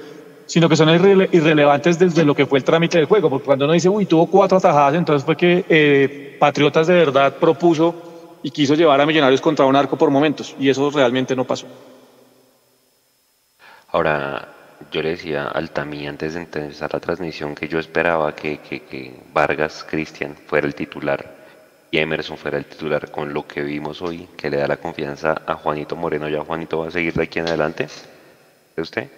sino que son irrele- irrelevantes desde lo que fue el trámite del juego, porque cuando uno dice, uy, tuvo cuatro atajadas, entonces fue que eh, Patriotas de verdad propuso y quiso llevar a Millonarios contra un arco por momentos, y eso realmente no pasó. Ahora, yo le decía a Altamí antes de empezar la transmisión que yo esperaba que- que Vargas Cristian fuera el titular y Emerson fuera el titular con lo que vimos hoy, que le da la confianza a Juanito Moreno. ¿Ya Juanito va a seguir de aquí en adelante? ¿De usted?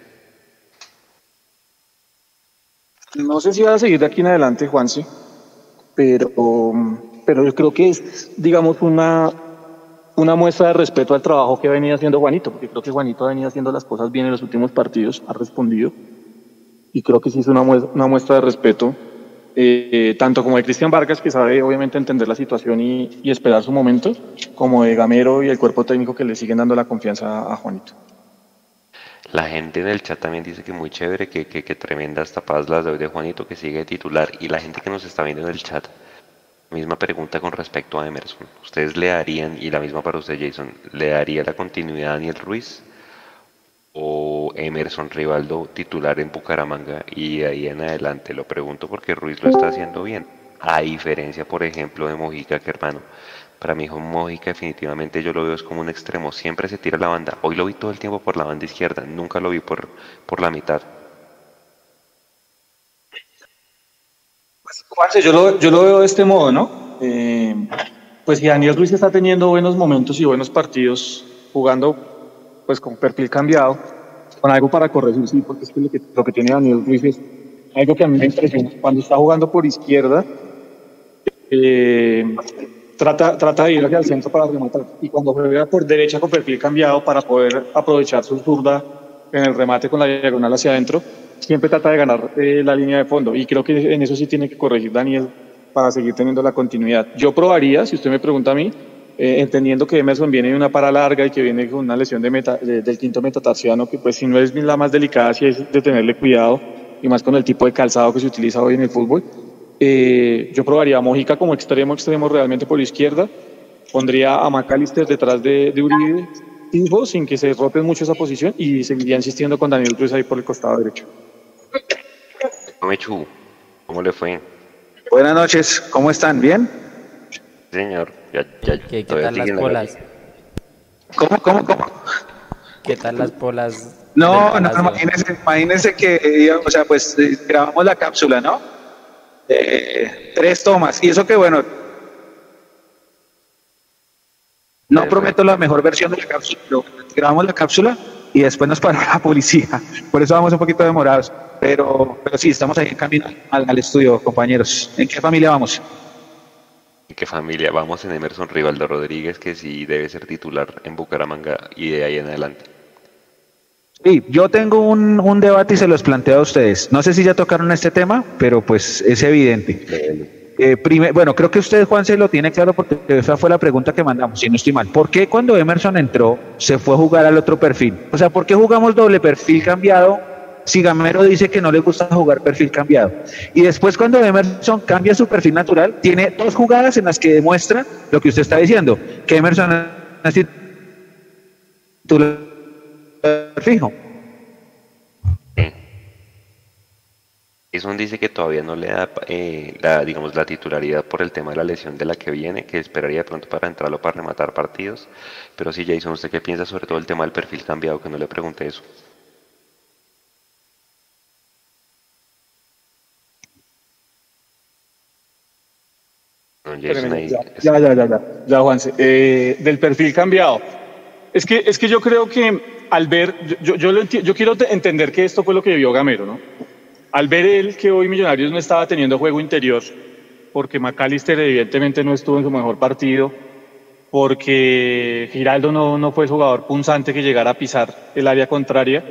No sé si va a seguir de aquí en adelante, Juanse, pero, pero yo creo que es, digamos, una, una muestra de respeto al trabajo que venía haciendo Juanito, porque creo que Juanito ha venido haciendo las cosas bien en los últimos partidos, ha respondido, y creo que sí es una muestra de respeto, eh, tanto como de Cristian Vargas, que sabe obviamente entender la situación y, esperar su momento, como de Gamero y el cuerpo técnico que le siguen dando la confianza a Juanito. La gente en el chat también dice que muy chévere, que, que, que tremendas tapadas las de Juanito, que sigue titular. Y la gente que nos está viendo en el chat, misma pregunta con respecto a Emerson. ¿Ustedes le darían, y la misma para usted Jason, le daría la continuidad a Daniel Ruiz o Emerson Rivaldo titular en Bucaramanga y de ahí en adelante? Lo pregunto porque Ruiz lo está haciendo bien. A diferencia, por ejemplo, de Mojica, que hermano, para mí Mojica definitivamente yo lo veo es como un extremo, siempre se tira la banda. Hoy lo vi todo el tiempo por la banda izquierda, nunca lo vi por, por la mitad. Juanse, yo lo, yo lo veo de este modo, ¿no? Eh, pues si Daniel Ruiz está teniendo buenos momentos y buenos partidos, jugando pues con perfil cambiado, con algo para corregir, sí, porque es que lo que, lo que tiene Daniel Ruiz es algo que a mí me impresiona. Cuando está jugando por izquierda, eh, trata, trata de ir hacia el centro para rematar. Y cuando juega por derecha con perfil cambiado para poder aprovechar su zurda en el remate con la diagonal hacia adentro, siempre trata de ganar eh, la línea de fondo. Y creo que en eso sí tiene que corregir Daniel para seguir teniendo la continuidad. Yo probaría, si usted me pregunta a mí, eh, entendiendo que Emerson viene de una para larga y que viene con una lesión de meta, de- del quinto metatarsiano, que pues si no es la más delicada, sí es de tenerle cuidado, y más con el tipo de calzado que se utiliza hoy en el fútbol. Eh, yo probaría a Mojica como extremo, extremo realmente por izquierda. Pondría a McAllister detrás de, de Uribe, fijo, sin que se rope mucho esa posición, y seguiría insistiendo con Daniel Cruz ahí por el costado derecho. Mechu, ¿cómo le fue? Buenas noches, ¿cómo están? ¿Bien? Señor, ya, ya, ¿Qué, qué todavía tal las polas? ¿Cómo, cómo, cómo? ¿Qué tal las polas? No, no, imagínense, imagínense que, eh, o sea, pues eh, grabamos la cápsula, ¿no? Eh, tres tomas, y eso que bueno, no prometo la mejor versión de la cápsula, pero grabamos la cápsula y después nos paró *laughs* la policía, por eso vamos un poquito demorados. pero, pero sí, estamos ahí en camino al, al estudio, compañeros. ¿En qué familia vamos? ¿En qué familia? Vamos en Emerson Rivaldo Rodríguez, que sí debe ser titular en Bucaramanga y de ahí en adelante. Sí, yo tengo un, un debate y se los planteo a ustedes. No sé si ya tocaron este tema, pero pues es evidente. Eh, prime- bueno, creo que usted, Juan, se lo tiene claro porque esa fue la pregunta que mandamos, si no estoy mal. ¿Por qué cuando Emerson entró se fue a jugar al otro perfil? O sea, ¿por qué jugamos doble perfil cambiado si Gamero dice que no le gusta jugar perfil cambiado? Y después cuando Emerson cambia su perfil natural, tiene dos jugadas en las que demuestra lo que usted está diciendo, que Emerson es titular fijo. Jason dice que todavía no le da, eh, la, digamos, la titularidad por el tema de la lesión de la que viene, que esperaría pronto para entrarlo para rematar partidos. Pero sí, Jason, ¿usted qué piensa sobre todo el tema del perfil cambiado? Que no le pregunté eso. No, Jason ahí Ya, ya, ya, ya, Juanse. Eh, del perfil cambiado. Es que, es que yo creo que al ver, yo, yo, lo yo quiero te- entender que esto fue lo que vio Gamero, ¿no? Al ver él que hoy Millonarios no estaba teniendo juego interior, porque McAllister evidentemente no estuvo en su mejor partido, porque Giraldo no, no fue el jugador punzante que llegara a pisar el área contraria,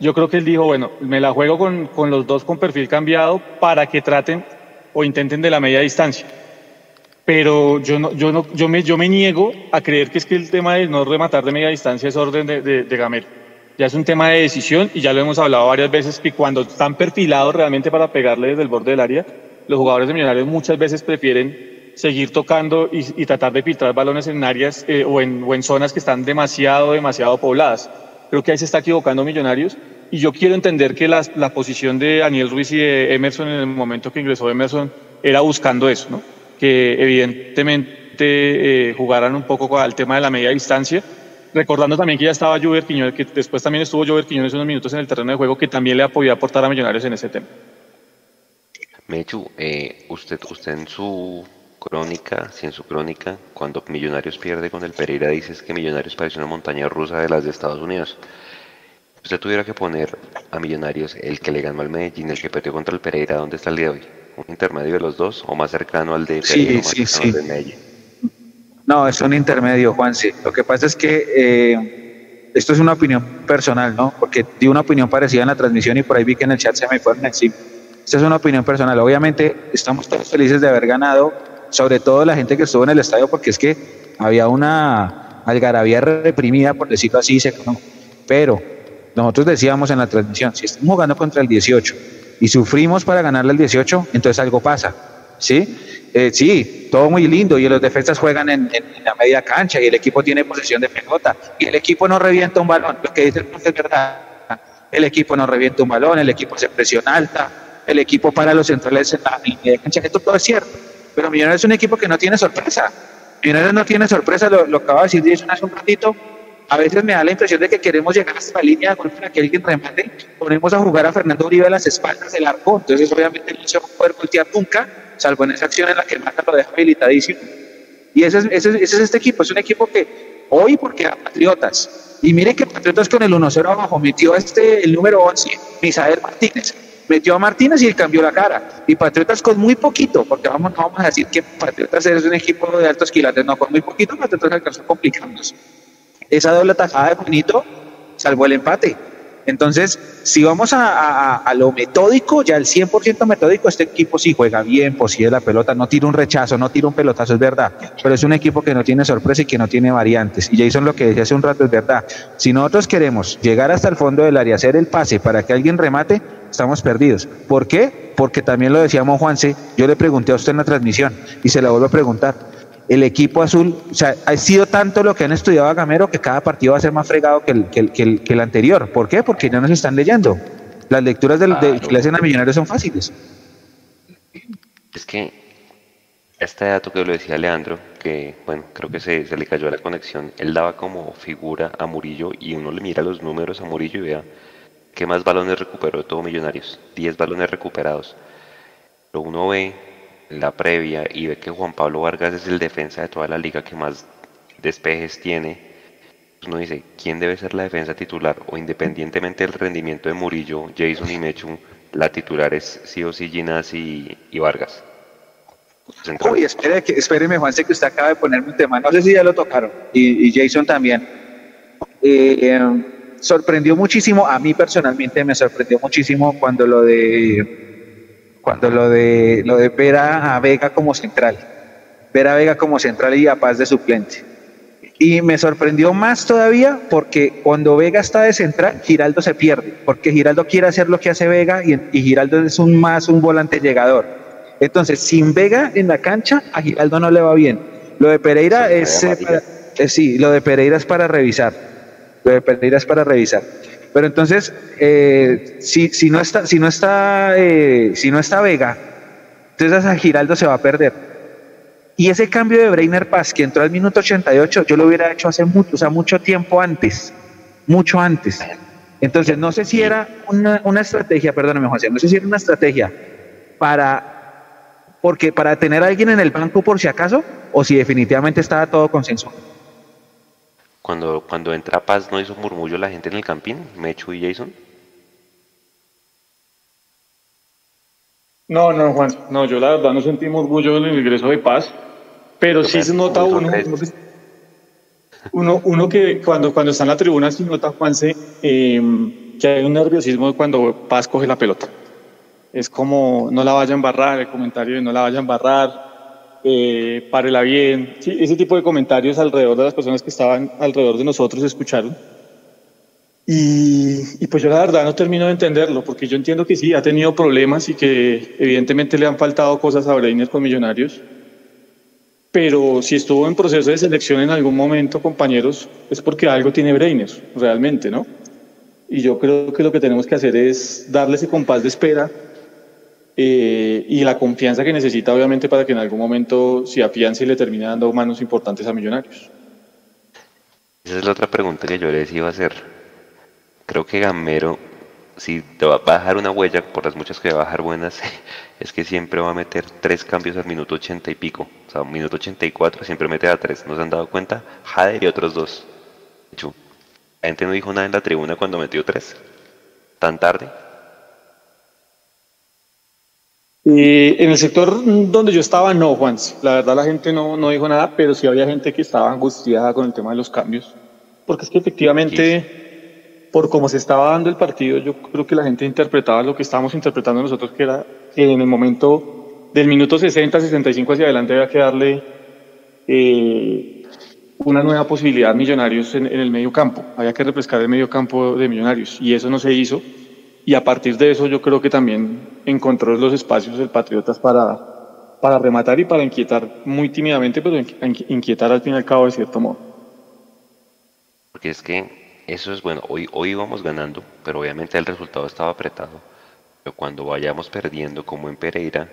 yo creo que él dijo, bueno, me la juego con, con los dos con perfil cambiado para que traten o intenten de la media distancia pero yo no, yo yo me, yo me niego a creer que es que el tema de no rematar de media distancia es orden de, de, Gamero. Ya es un tema de decisión y ya lo hemos hablado varias veces que cuando están perfilados realmente para pegarle desde el borde del área, los jugadores de Millonarios muchas veces prefieren seguir tocando y, y tratar de filtrar balones en áreas eh, o, en, o en zonas que están demasiado, demasiado pobladas. Creo que ahí se está equivocando Millonarios y yo quiero entender que la, la posición de Daniel Ruiz y de Emerson en el momento que ingresó Emerson era buscando eso, ¿no? Que evidentemente eh, jugaran un poco al tema de la media distancia. Recordando también que ya estaba Jover Quiñones, que después también estuvo Jover Quiñones unos minutos en el terreno de juego, que también le podía aportar a Millonarios en ese tema. Mechu, eh, usted, usted en su crónica, si en su crónica, cuando Millonarios pierde con el Pereira, dices que Millonarios parece una montaña rusa de las de Estados Unidos. Usted tuviera que poner a Millonarios el que le ganó al Medellín, el que perdió contra el Pereira, ¿dónde está el día de hoy? ¿Un intermedio de los dos o más cercano al de Sí, Pereira sí, sí. de Medellín? No, es un intermedio, Juanse. Lo que pasa es que eh, esto es una opinión personal, ¿no? Porque di una opinión parecida en la transmisión y por ahí vi que en el chat se me fueron encima. Esta es una opinión personal. Obviamente estamos todos felices de haber ganado, sobre todo la gente que estuvo en el estadio, porque es que había una algarabía reprimida, por decirlo así, pero nosotros decíamos en la transmisión, si estamos jugando contra el 18 y sufrimos para ganarle al 18, entonces algo pasa, ¿sí? Eh, sí, todo muy lindo y los defensas juegan en, en- en la media cancha y el equipo tiene posesión de pelota y el equipo no revienta un balón, lo que dice el profe es verdad, el equipo no revienta un balón, el equipo se presiona alta, el equipo para los centrales en la media cancha, esto todo es cierto, pero Millonarios es un equipo que no tiene sorpresa, Millonarios no tiene sorpresa, lo, lo acaba de decir Jason hace un ratito, a veces me da la impresión de que queremos llegar hasta la línea de gol para que alguien remate. Ponemos a jugar a Fernando Uribe a las espaldas del arco. Entonces, obviamente, no se va a poder voltear nunca, salvo en esa acción en la que Mata lo deja habilitadísimo. Y ese es, ese, es- ese es este equipo. Es un equipo que hoy, porque a Patriotas, y miren que Patriotas con el 1-0 abajo metió a este, el número 11, Misael Martínez. Metió a Martínez y él cambió la cara. Y Patriotas con muy poquito, porque vamos, no vamos a decir que Patriotas es un equipo de altos quilates, no, con muy poquito Patriotas alcanzó a complicarnos esa doble tajada de Juanito salvó el empate. Entonces, si vamos a, lo metódico, ya el 100% metódico, este equipo sí juega bien, posee la pelota, no tira un rechazo, no tira un pelotazo, es verdad, pero es un equipo que no tiene sorpresa y que no tiene variantes. Y Jason lo que decía hace un rato es verdad. Si nosotros queremos llegar hasta el fondo del área, hacer el pase para que alguien remate, estamos perdidos. ¿Por qué? Porque también lo decíamos Juanse, yo le pregunté a usted en la transmisión y se la vuelvo a preguntar el equipo azul, o sea, ha sido tanto lo que han estudiado a Gamero que cada partido va a ser más fregado que el, que el, que el, que el anterior. ¿Por qué? Porque ya nos están leyendo. Las lecturas del, de, que le hacen a Millonarios son fáciles. Es que este dato que lo decía Leandro, que bueno, creo que se, se le cayó la conexión, él daba como figura a Murillo y uno le mira los números a Murillo y vea qué más balones recuperó de todo Millonarios, 10 balones recuperados. Pero uno ve la previa y ve que Juan Pablo Vargas es el defensa de toda la liga que más despejes tiene. Uno dice, ¿quién debe ser la defensa titular? O independientemente del rendimiento de Murillo, Jason y Mechu, la titular es sí o sí Ginás y, Vargas. Uy, espere, que, espéreme, Juan, sé que usted acaba de ponerme un tema. No sé si ya lo tocaron, y, Jason también. Eh, em, sorprendió muchísimo, a mí personalmente me sorprendió muchísimo cuando lo de cuando lo de lo de ver a, Vega como central, ver a Vega como central y a Paz de suplente. Y me sorprendió más todavía porque cuando Vega está de central, Giraldo se pierde, porque Giraldo quiere hacer lo que hace Vega y, Giraldo es un más un volante llegador. Entonces, sin Vega en la cancha, a Giraldo no le va bien. Lo de Pereira es, eh, eh, sí, lo de Pereira es para revisar. Lo de Pereira es para revisar. Pero entonces, eh, si, si no está, si no está, si no está Vega, entonces a Giraldo se va a perder. Y ese cambio de Breiner Paz que entró al minuto 88, yo lo hubiera hecho hace mucho, o sea, mucho tiempo antes, mucho antes. Entonces, no sé si era una, una estrategia, perdóname, José, no sé si era una estrategia para, porque para tener a alguien en el banco por si acaso, o si definitivamente estaba todo consensuado. Cuando, cuando entra Paz, ¿no hizo murmullo la gente en el campín, Mechu y Jason? No, no, Juan, no, yo la verdad no sentí murmullo en el ingreso de Paz. Pero sí se nota uno, uno, uno que cuando, cuando está en la tribuna sí nota, Juanse, eh, que hay un nerviosismo cuando Paz coge la pelota. Es como, no la vaya a embarrar, el comentario de no la vaya a embarrar, eh, párela bien. Ese tipo de comentarios alrededor de las personas que estaban alrededor de nosotros escucharon. Y, y, pues yo la verdad no termino de entenderlo, porque yo entiendo que sí, ha tenido problemas y que evidentemente le han faltado cosas a Breiner con Millonarios pero si estuvo en proceso de selección en algún momento, compañeros, es porque algo tiene Breiner, realmente, ¿no? Y yo creo que lo que tenemos que hacer es darle ese compás de espera eh, y la confianza que necesita, obviamente, para que en algún momento se afiance y le termine dando manos importantes a Millonarios. Esa es la otra pregunta que yo les iba a hacer. Creo que Gamero si va a dejar una huella, por las muchas que va a dejar buenas, *laughs* es que siempre va a meter tres cambios al minuto ochenta y pico. O sea, un minuto ochenta y cuatro siempre mete a tres. ¿No se han dado cuenta? Jader y otros dos. La gente no dijo nada en la tribuna cuando metió tres. Tan tarde. Y en el sector donde yo estaba, no, Juan. La verdad, la gente no, no dijo nada, pero sí había gente que estaba angustiada con el tema de los cambios. Porque es que efectivamente por cómo se estaba dando el partido, yo creo que la gente interpretaba lo que estábamos interpretando nosotros, que era que en el momento del minuto 60, 65 hacia adelante había que darle eh, una nueva posibilidad a Millonarios en, el medio campo, había que refrescar el medio campo de Millonarios y eso no se hizo y a partir de eso yo creo que también encontró los espacios del Patriotas para, para rematar y para inquietar muy tímidamente, pero inquietar al fin y al cabo de cierto modo. Porque es que eso es bueno. Hoy, hoy íbamos ganando, pero obviamente el resultado estaba apretado. Pero cuando vayamos perdiendo, como en Pereira,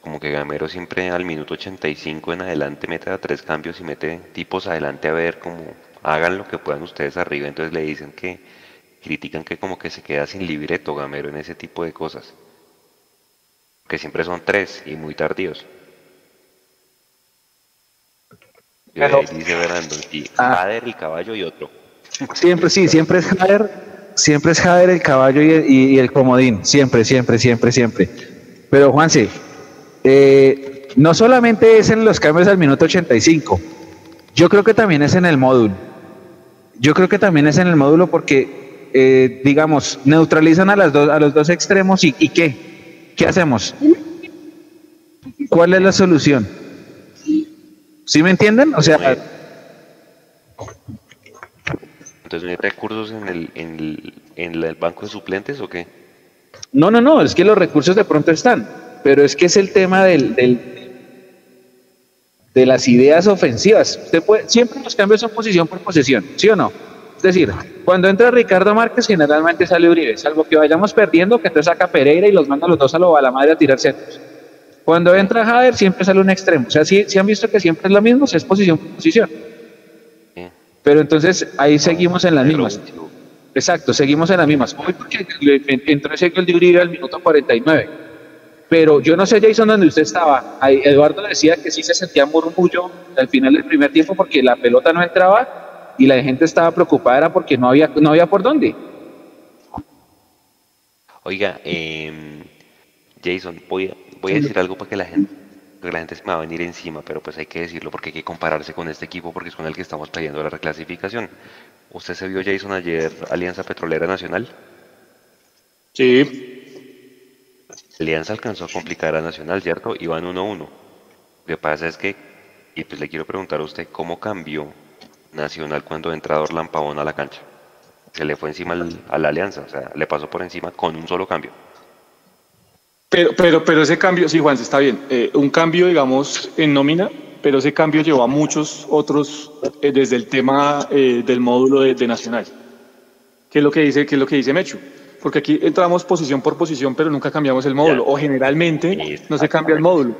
como que Gamero siempre al minuto 85 en adelante mete a tres cambios y mete tipos adelante a ver cómo hagan lo que puedan ustedes arriba. Entonces le dicen que critican que como que se queda sin libreto Gamero en ese tipo de cosas. Que siempre son tres y muy tardíos. Y dice Verando, y ah. el caballo y otro. Siempre, sí, siempre es Jader, siempre es Jader el caballo y, el comodín, siempre, siempre, siempre, siempre. Pero Juanse, eh, no solamente es en los cambios al minuto 85, yo creo que también es en el módulo. Yo creo que también es en el módulo porque, eh, digamos, neutralizan a, las dos, a los dos extremos y, ¿qué? ¿Qué hacemos? ¿Cuál es la solución? ¿Sí me entienden? O sea, entonces, ¿no hay recursos en el, en, el, banco de suplentes o qué? No, no, no, es que los recursos de pronto están, pero es que es el tema del, de las ideas ofensivas. Usted puede, siempre los cambios son posición por posición, ¿sí o no? Es decir, cuando entra Ricardo Márquez, generalmente sale Uribe, salvo que vayamos perdiendo, que entonces saca Pereira y los manda los dos a, lo, a la madre a tirar centros. Cuando entra Jader, siempre sale un extremo. O sea, si, si han visto que siempre es lo mismo, es posición por posición. Pero entonces ahí seguimos en las mismas. Exacto, seguimos en las mismas. Hoy porque entró ese gol de Uribe al minuto 49. Pero yo no sé, Jason, dónde usted estaba. Ahí Eduardo decía que sí se sentía murmullo al final del primer tiempo porque la pelota no entraba y la gente estaba preocupada era porque no había, no había por dónde. Oiga, em, Jason, voy a, voy a decir algo para que la gente, la gente se me va a venir encima, pero pues hay que decirlo porque hay que compararse con este equipo porque es con el que estamos pidiendo la reclasificación. ¿Usted se vio, Jason, ayer Alianza Petrolera Nacional? Sí. Alianza alcanzó a complicar a Nacional, ¿cierto? Iban 1-1. Lo que pasa es que, y pues le quiero preguntar a usted, ¿cómo cambió Nacional cuando entra Dorlan Pavón a la cancha? Se le fue encima al- a la Alianza, o sea, le pasó por encima con un solo cambio. Pero, pero, pero ese cambio, sí, Juan, está bien. Eh, un cambio, digamos, en nómina, pero ese cambio llevó a muchos otros eh, desde el tema eh, del módulo de, de Nacional. ¿Qué es lo que dice, qué es lo que dice Mechu? Porque aquí entramos posición por posición, pero nunca cambiamos el módulo. O generalmente no se cambia el módulo.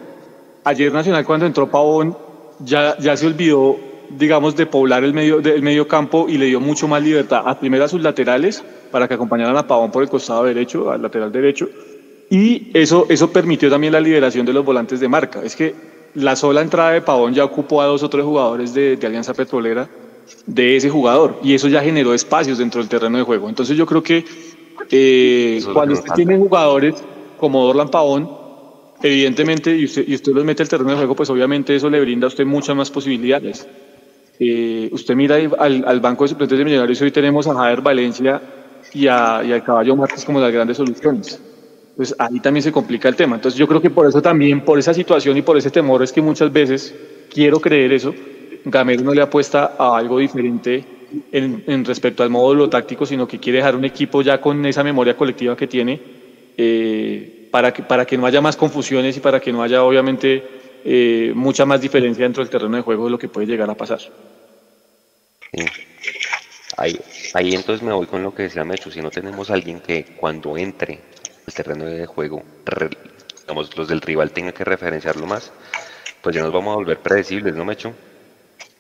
Ayer Nacional, cuando entró Pavón, ya, ya se olvidó, digamos, de poblar el medio, del medio campo y le dio mucho más libertad a primero a sus laterales para que acompañaran a Pavón por el costado derecho, al lateral derecho. Y eso, eso permitió también la liberación de los volantes de marca. Es que la sola entrada de Pavón ya ocupó a dos o tres jugadores de, de Alianza Petrolera de ese jugador y eso ya generó espacios dentro del terreno de juego. Entonces yo creo que eh, es cuando usted tiene jugadores como Dorlan Pavón, evidentemente, y usted, y usted los mete al terreno de juego, pues obviamente eso le brinda a usted muchas más posibilidades. Eh, usted mira ahí al, al banco de suplentes de Millonarios, hoy tenemos a Javier Valencia y, a, y al Caballo Márquez como las grandes soluciones. Pues ahí también se complica el tema. Entonces yo creo que por eso también, por esa situación y por ese temor es que muchas veces, quiero creer eso, Gamero no le apuesta a algo diferente en, en respecto al módulo táctico, sino que quiere dejar un equipo ya con esa memoria colectiva que tiene eh, para, que, para que no haya más confusiones y para que no haya obviamente eh, mucha más diferencia dentro del terreno de juego de lo que puede llegar a pasar. Sí. Ahí, ahí entonces me voy con lo que decía Mechu, si no tenemos a alguien que cuando entre al terreno de juego, re- digamos, los del rival tengan que referenciarlo más, pues ya nos vamos a volver predecibles, ¿no, Mechu?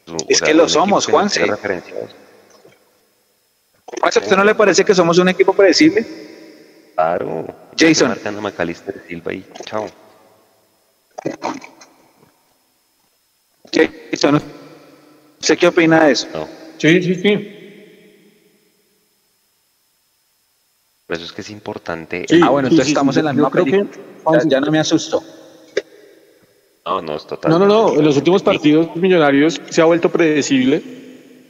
O Es sea, que lo somos, Juanse. Juanse, ¿a usted no le parece que somos un equipo predecible? Claro. Jason. Marcan a McAllister Silva y chao. Jason, ¿usted qué opina de eso? No. Sí, sí, sí. Por eso es que es importante. Sí, ah, bueno, sí, entonces sí, estamos sí, en la misma creo que- película. Ya, ya no me asusto. No, no, es total. No, no, no. En los últimos partidos millonarios se ha vuelto predecible,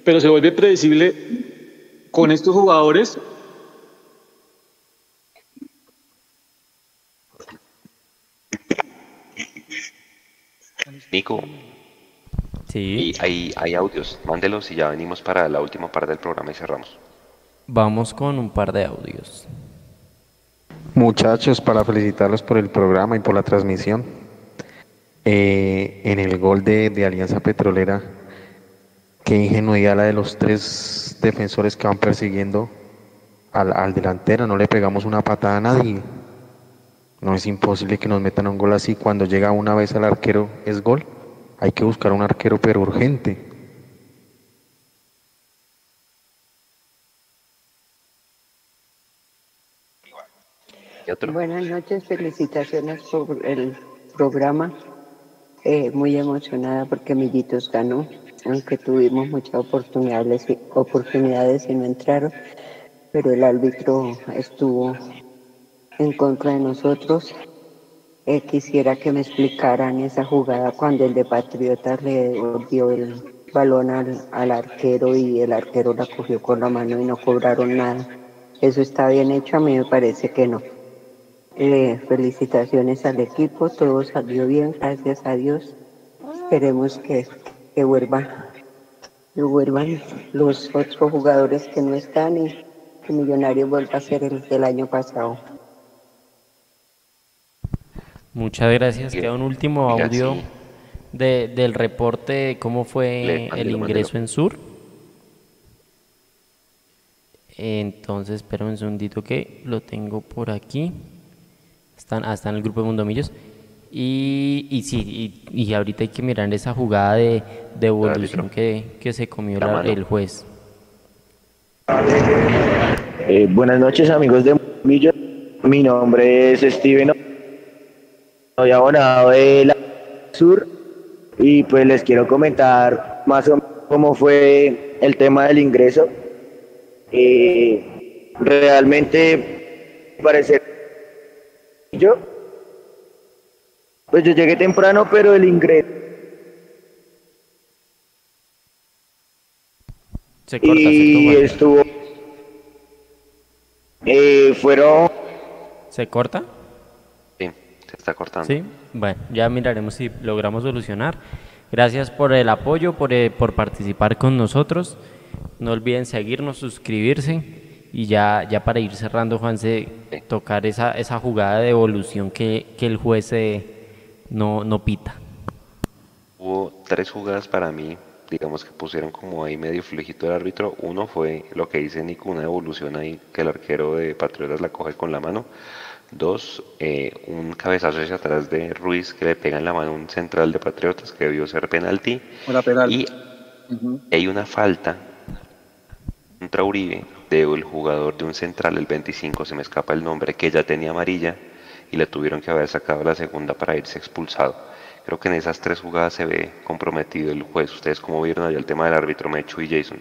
pero se vuelve predecible con estos jugadores. Nico, Sí. y hay, hay audios, mándelos y ya venimos para la última parte del programa y cerramos. Vamos con un par de audios. Muchachos, para felicitarlos por el programa y por la transmisión. Eh, en el gol de, de Alianza Petrolera, qué ingenuidad la de los tres defensores que van persiguiendo al, al delantero. No le pegamos una patada a nadie. No es imposible que nos metan un gol así. Cuando llega una vez al arquero, es gol. Hay que buscar un arquero, pero urgente. ¿Y otro? Buenas noches, felicitaciones por el programa. Eh, muy emocionada porque Millitos ganó, aunque tuvimos muchas oportunidades, oportunidades y no entraron, pero el árbitro estuvo en contra de nosotros. Eh, quisiera que me explicaran esa jugada cuando el de Patriotas le devolvió el balón al, al arquero y el arquero la cogió con la mano y no cobraron nada. ¿Eso está bien hecho? A mí me parece que no. Eh, felicitaciones al equipo, todo salió bien, gracias a Dios. Esperemos que, que vuelva, que vuelvan los otros jugadores que no están y que Millonarios vuelva a ser el del año pasado. Muchas gracias. Queda un último audio de, del reporte de cómo fue el ingreso en Sur. Entonces, espera un segundito que lo tengo por aquí. Están, ah, está en el grupo de Mundomillos. Y, y sí, y, y ahorita hay que mirar esa jugada de, de evolución que, que se comió La el juez. Eh, buenas noches amigos de Millo. Mi nombre es Steven. Soy abonado de la Sur y pues les quiero comentar más o menos cómo fue el tema del ingreso. Eh, realmente parecer yo pues yo llegué temprano pero el ingreso Se corta, y estuvo eh, fueron ¿Se corta? Se está cortando. Sí, bueno, ya miraremos si logramos solucionar. Gracias por el apoyo, por, eh, por participar con nosotros. No olviden seguirnos, suscribirse y ya, ya para ir cerrando, Juanse, tocar esa, esa jugada de evolución que, que el juez eh, no, no pita. Hubo tres jugadas para mí, digamos que pusieron como ahí medio flujito el árbitro. Uno fue lo que dice Nico, una evolución ahí que el arquero de Patriotas la coge con la mano. Dos, eh, un cabezazo hacia atrás de Ruiz que le pega en la mano a un central de Patriotas que debió ser penalti. Penal. Y hay una falta contra Uribe del jugador de un central, el 25, se me escapa el nombre, que ya tenía amarilla y le tuvieron que haber sacado la segunda para irse expulsado. Creo que en esas tres jugadas se ve comprometido el juez. ¿Ustedes cómo vieron allá el tema del árbitro Mechu y Jason?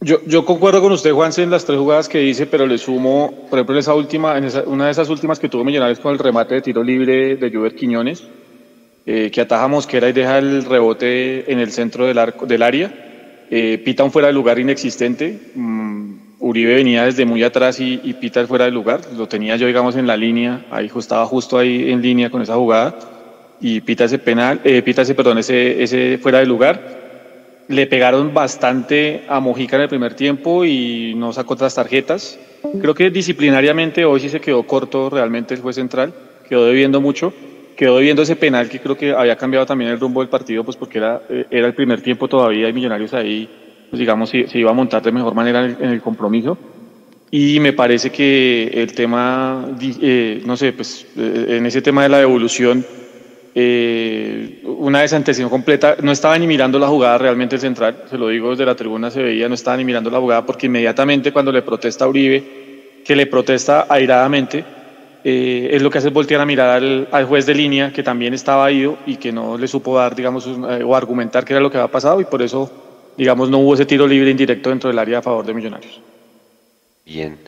Yo, yo concuerdo con usted, Juanse, en las tres jugadas que dice, pero le sumo, por ejemplo, en esa última, en esa- una de esas últimas que tuvo Millonarios con el remate de tiro libre de Juber Quiñones, eh, que ataja Mosquera y deja el rebote en el centro del, arco, del área. Eh, pita un fuera de lugar inexistente. Mm, Uribe venía desde muy atrás y, pita el fuera de lugar. Lo tenía yo, digamos, en la línea. Ahí estaba justo ahí en línea con esa jugada. Y pita ese penal, eh, pita ese, perdón, ese, ese fuera de lugar le pegaron bastante a Mojica en el primer tiempo y no sacó otras tarjetas. Creo que disciplinariamente hoy sí se quedó corto realmente el juez central, quedó debiendo mucho, quedó debiendo ese penal que creo que había cambiado también el rumbo del partido, pues porque era, eh, era el primer tiempo todavía y Millonarios ahí, pues digamos, se, se iba a montar de mejor manera en el, compromiso. Y me parece que el tema, eh, no sé, pues eh, en ese tema de la devolución, eh, una desantección completa. No estaba ni mirando la jugada realmente el central, se lo digo desde la tribuna, se veía, no estaba ni mirando la jugada porque inmediatamente cuando le protesta Uribe, que le protesta airadamente, eh, es lo que hace voltear a mirar al, juez de línea que también estaba ido y que no le supo dar, digamos, eh, o argumentar qué era lo que había pasado y por eso, digamos, no hubo ese tiro libre indirecto dentro del área a favor de Millonarios. Bien.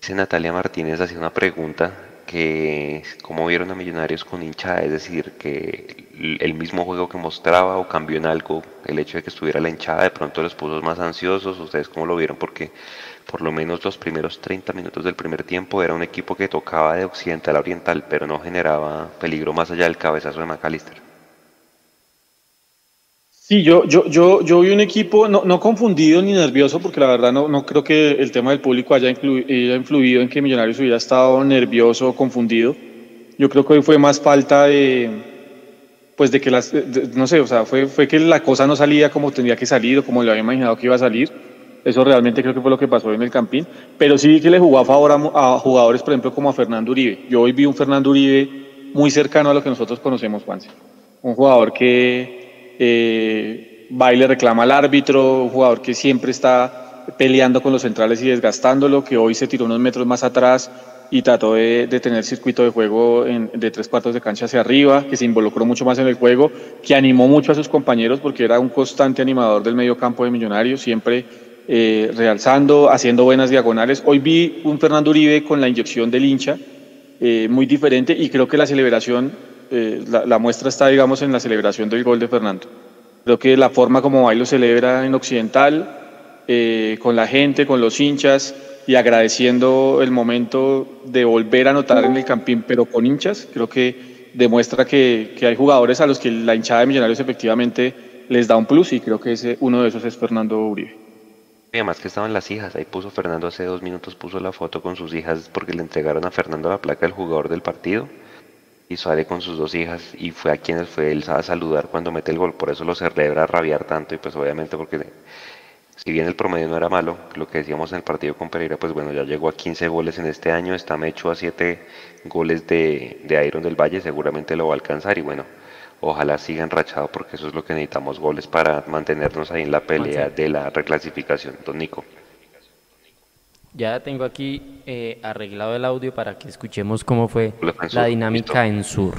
Dice Natalia Martínez hacía una pregunta que cómo vieron a Millonarios con hinchada, es decir, que el mismo juego que mostraba o cambió en algo el hecho de que estuviera la hinchada de pronto los puso más ansiosos, ustedes cómo lo vieron porque por lo menos los primeros 30 minutos del primer tiempo era un equipo que tocaba de occidental a oriental, pero no generaba peligro más allá del cabezazo de McAllister. Sí, yo, yo, yo, yo vi un equipo no, no confundido ni nervioso, porque la verdad no, no creo que el tema del público haya, haya influido en que Millonarios hubiera estado nervioso o confundido. Yo creo que hoy fue más falta de, pues de que las, de- no sé, o sea, fue, fue que la cosa no salía como tendría que salir o como le había imaginado que iba a salir. Eso realmente creo que fue lo que pasó en el Campín. Pero sí vi que le jugó a favor a, a jugadores, por ejemplo, como a Fernando Uribe. Yo hoy vi un Fernando Uribe muy cercano a lo que nosotros conocemos, Juanse. Un jugador que eh, va y le reclama al árbitro, un jugador que siempre está peleando con los centrales y desgastándolo, que hoy se tiró unos metros más atrás y trató de, tener circuito de juego de tres cuartos de cancha hacia arriba, que se involucró mucho más en el juego, que animó mucho a sus compañeros porque era un constante animador del medio campo de Millonarios, siempre eh, realzando, haciendo buenas diagonales. Hoy vi un Fernando Uribe con la inyección del hincha, eh, muy diferente y creo que la celebración, eh, la, muestra está, digamos, en la celebración del gol de Fernando. Creo que la forma como Bailo celebra en Occidental, eh, con la gente, con los hinchas y agradeciendo el momento de volver a anotar en el Campín, pero con hinchas, creo que demuestra que, que hay jugadores a los que la hinchada de Millonarios efectivamente les da un plus y creo que ese, uno de esos es Fernando Uribe. Y además que estaban las hijas, ahí puso Fernando hace dos minutos, puso la foto con sus hijas porque le entregaron a Fernando la placa del jugador del partido y sale con sus dos hijas y fue a quienes fue él a saludar cuando mete el gol, por eso lo celebra a rabiar tanto y pues obviamente porque si bien el promedio no era malo, lo que decíamos en el partido con Pereira, pues bueno, ya llegó a 15 goles en este año, está Mecho a 7 goles de, de Iron del Valle, seguramente lo va a alcanzar y bueno, ojalá siga enrachado porque eso es lo que necesitamos, goles para mantenernos ahí en la pelea de la reclasificación. Don Nico. Ya tengo aquí eh, arreglado el audio para que escuchemos cómo fue la dinámica en sur.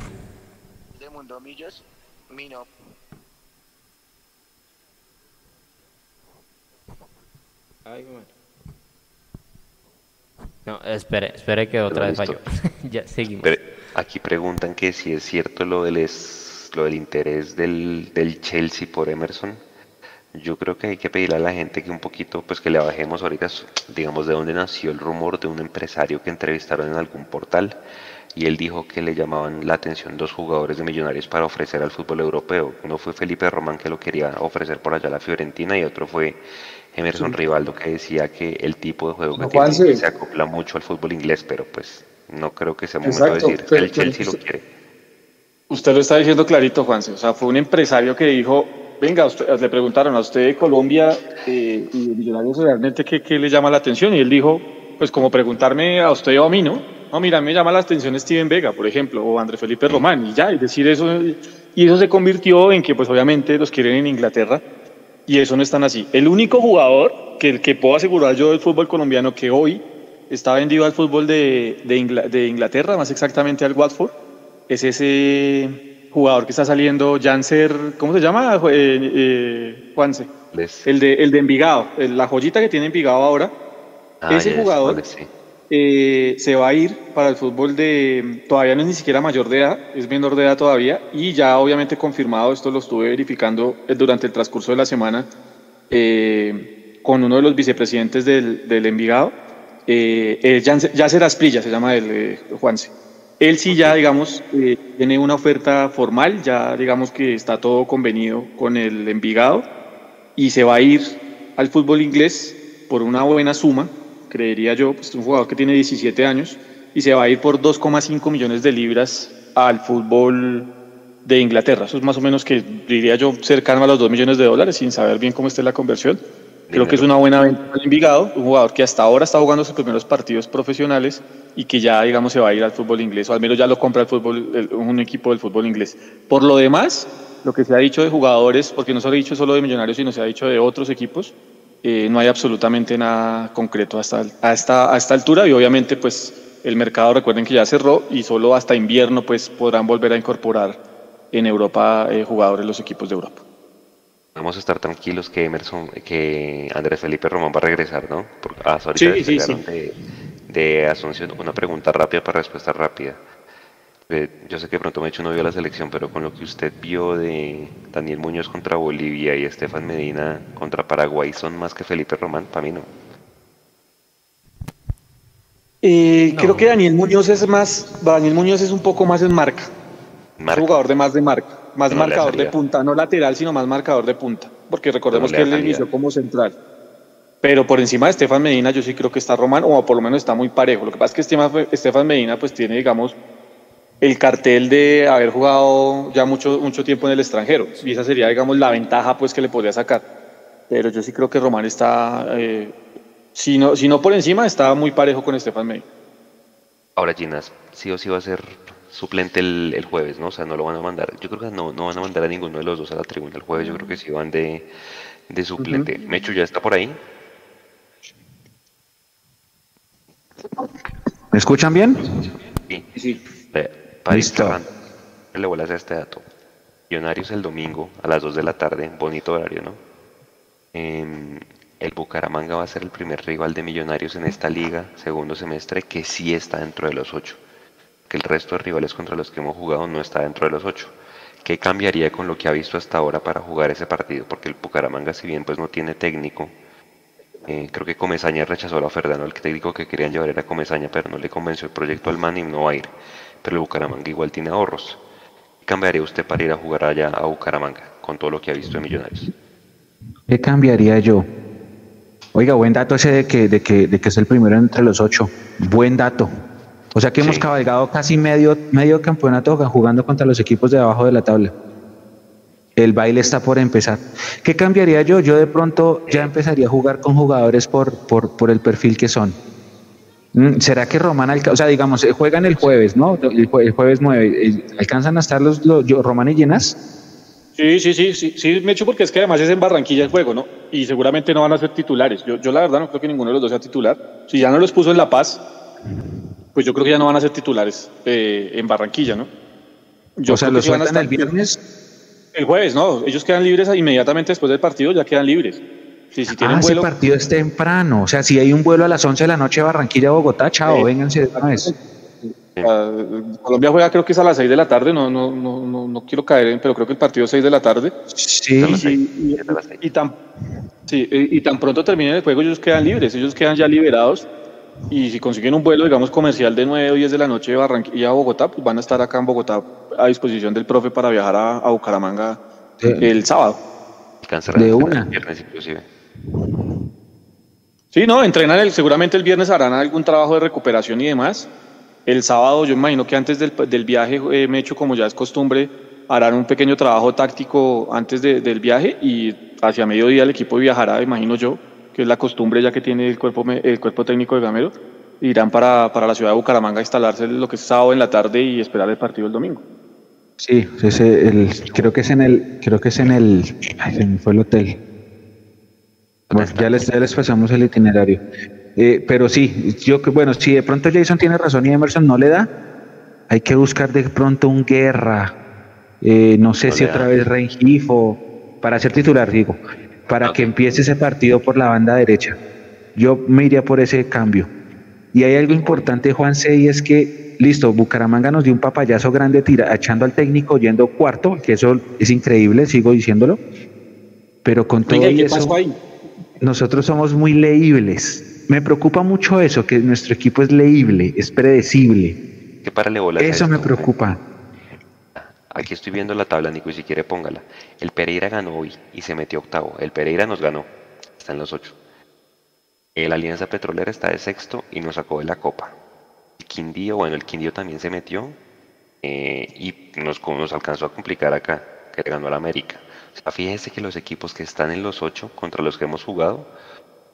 de Mundo Millos, mi no- No, espere, espere que otra vez falló. *laughs* ya, seguimos. aquí preguntan que si es cierto lo del, lo del interés del, del Chelsea por Emerson. Yo creo que hay que pedirle a la gente que un poquito, pues que le bajemos ahorita, digamos, de dónde nació el rumor de un empresario que entrevistaron en algún portal y él dijo que le llamaban la atención dos jugadores de Millonarios para ofrecer al fútbol europeo. Uno fue Felipe Román que lo quería ofrecer por allá a la Fiorentina y otro fue Emerson Rivaldo que decía que el tipo de juego que tiene se acopla mucho al fútbol inglés, pero pues no creo que sea momento de decir que el Chelsea lo quiere. Usted lo está diciendo clarito, Juanse. O sea, fue un empresario que dijo, venga, le preguntaron a usted de Colombia eh, y de Millonarios realmente ¿qué, qué le llama la atención y él dijo, pues como preguntarme a usted o a mí, ¿no? No, mira, me llama la atención Steven Vega, por ejemplo, o André Felipe Román, y ya, es decir, eso, y eso se convirtió en que, pues obviamente, los quieren en Inglaterra, y eso no es tan así. El único jugador que, que puedo asegurar yo del fútbol colombiano que hoy está vendido al fútbol de, de, Inglaterra, más exactamente al Watford, es ese jugador que está saliendo, Janser, ¿cómo se llama? Eh, eh, Juanse. El de, el de Envigado, la joyita que tiene Envigado ahora. Ah, ese jugador eh, se va a ir para el fútbol de, todavía no es ni siquiera mayor de edad, es menor de edad todavía, y ya obviamente confirmado, esto lo estuve verificando eh, durante el transcurso de la semana eh, con uno de los vicepresidentes del, del Envigado, eh, será Asprilla, se llama el Juanse. Él sí ya, digamos, tiene una oferta formal, ya digamos que está todo convenido con el Envigado y se va a ir al fútbol inglés por una buena suma, creería yo, pues un jugador que tiene 17 años y se va a ir por 2,5 millones de libras al fútbol de Inglaterra. Eso es más o menos que diría yo cercano a los 2 millones de dólares sin saber bien cómo esté la conversión. Creo que es una buena venta para Envigado, un jugador que hasta ahora está jugando sus primeros partidos profesionales y que ya, digamos, se va a ir al fútbol inglés, o al menos ya lo compra el fútbol, un equipo del fútbol inglés. Por lo demás, lo que se ha dicho de jugadores, porque no se ha dicho solo de Millonarios, sino se ha dicho de otros equipos, eh, no hay absolutamente nada concreto hasta, a, esta, a esta altura y obviamente pues el mercado recuerden que ya cerró y solo hasta invierno pues podrán volver a incorporar en Europa eh, jugadores los equipos de Europa. Vamos a estar tranquilos que Emerson, que Andrés Felipe Román va a regresar, ¿no? Porque, ah, sí, sí, sí. De, de Asunción, una pregunta rápida para respuesta rápida. Eh, yo sé que pronto me he hecho no vio la selección, pero con lo que usted vio de Daniel Muñoz contra Bolivia y Estefan Medina contra Paraguay, ¿son más que Felipe Román? Para mí no. Eh, creo que Daniel Muñoz es más, Daniel Muñoz es un poco más en marca. Es jugador de más de marca, más marcador de punta, no lateral, sino más marcador de punta. Porque recordemos que él inició como central. Pero por encima de Estefan Medina, yo sí creo que está Román, o por lo menos está muy parejo. Lo que pasa es que Estefan Medina, pues tiene, digamos, el cartel de haber jugado ya mucho, mucho tiempo en el extranjero. Y esa sería, digamos, la ventaja pues, que le podría sacar. Pero yo sí creo que Román está, eh, si, no, si no por encima, está muy parejo con Estefan May. Ahora, Ginas, sí o sí va a ser suplente el, jueves, ¿no? O sea, no lo van a mandar. Yo creo que no, no van a mandar a ninguno de los dos a la tribuna el jueves. Yo creo que sí van de, de suplente. Mecho, ¿ya está por ahí? ¿Me escuchan bien? Sí. sí. Para Listo. le vuelas a este dato. Millonarios el domingo a las 2 de la tarde, bonito horario, ¿no? Em, el Bucaramanga va a ser el primer rival de Millonarios en esta liga, segundo semestre, que sí está dentro de los 8. Que el resto de rivales contra los que hemos jugado no está dentro de los 8. ¿Qué cambiaría con lo que ha visto hasta ahora para jugar ese partido? Porque el Bucaramanga, si bien pues no tiene técnico, eh, creo que Comesaña rechazó la oferta, ¿no? El técnico que querían llevar era Comesaña, pero no le convenció el proyecto al man y no va a ir pero el Bucaramanga igual tiene ahorros. ¿Qué cambiaría usted para ir a jugar allá a Bucaramanga con todo lo que ha visto de Millonarios? ¿Qué cambiaría yo? Oiga, buen dato ese de que, de que, de que es el primero entre los ocho. Buen dato. O sea que hemos cabalgado casi medio, medio campeonato jugando contra los equipos de abajo de la tabla. El baile está por empezar. ¿Qué cambiaría yo? Yo de pronto ya empezaría a jugar con jugadores por, por, por el perfil que son. Mm, ¿Será que Román, o sea, digamos, eh, juegan el jueves, ¿no? El, jueves 9, eh, ¿alcanzan a estar los, los Román y Llenas? Sí, sí, sí, sí, sí, me echo porque es que además es en Barranquilla el juego, ¿no? Y seguramente no van a ser titulares. Yo, yo la verdad no creo que ninguno de los dos sea titular. Si ya no los puso en La Paz, pues yo creo que ya no van a ser titulares eh, en Barranquilla, ¿no? Yo o sea, ¿los sueltan el viernes? El jueves, no. Ellos quedan libres inmediatamente después del partido, ya quedan libres. Si tienen ah, vuelo, ese partido es temprano. O sea, si hay un vuelo a las 11 de la noche de Barranquilla a Bogotá, chao, Sí. vénganse de una vez. ah, Colombia juega creo que es a las 6 de la tarde, no, no, no, no, no quiero caer en, pero creo que el partido es 6 de la tarde. Sí, Y, y- y tan, sí, y y tan pronto terminen el juego, ellos quedan libres, ellos quedan ya liberados. Y si consiguen un vuelo, digamos, comercial de 9 o 10 de la noche de Barranquilla a Bogotá, pues van a estar acá en Bogotá a disposición del profe para viajar a, a Bucaramanga el sábado. De una. el viernes inclusive. Sí, no, entrenan el, seguramente el viernes harán algún trabajo de recuperación y demás. El sábado, yo imagino que antes del, del viaje, eh, Mecho, como ya es costumbre, harán un pequeño trabajo táctico antes de- del viaje y hacia mediodía el equipo viajará, imagino yo, que es la costumbre ya que tiene el cuerpo, me- el cuerpo técnico de Gamero, irán para, para la ciudad de Bucaramanga a instalarse lo que es sábado en la tarde y esperar el partido el domingo. Sí, ese, el, creo que es en el, creo que es en el, ay, se me fue el hotel. Bueno, ya les, ya les pasamos el itinerario. Eh, pero sí, yo que bueno, si de pronto Jason tiene razón y Emerson no le da, hay que buscar de pronto un guerra, eh, no sé No si otra da. vez Rengifo, para ser titular, digo, para que empiece ese partido por la banda derecha. Yo me iría por ese cambio. Y hay algo importante, Juanse, y es que, listo, Bucaramanga nos dio un papayazo grande tira, echando al técnico yendo cuarto, que eso es increíble, sigo diciéndolo. Pero con todo Oiga, ¿y y qué eso, ahí? nosotros somos muy leíbles. Me preocupa mucho eso, que nuestro equipo es leíble, es predecible. Que párale bolas a Eso me preocupa. Aquí estoy viendo la tabla, Nico, y si quiere póngala. El Pereira ganó hoy y se metió octavo. El Pereira nos ganó. Está en los ocho. El Alianza Petrolera está de sexto y nos sacó de la copa. El Quindío, bueno, el Quindío también se metió eh, y nos, alcanzó a complicar acá, que ganó al América. O sea, fíjense que los equipos que están en los ocho contra los que hemos jugado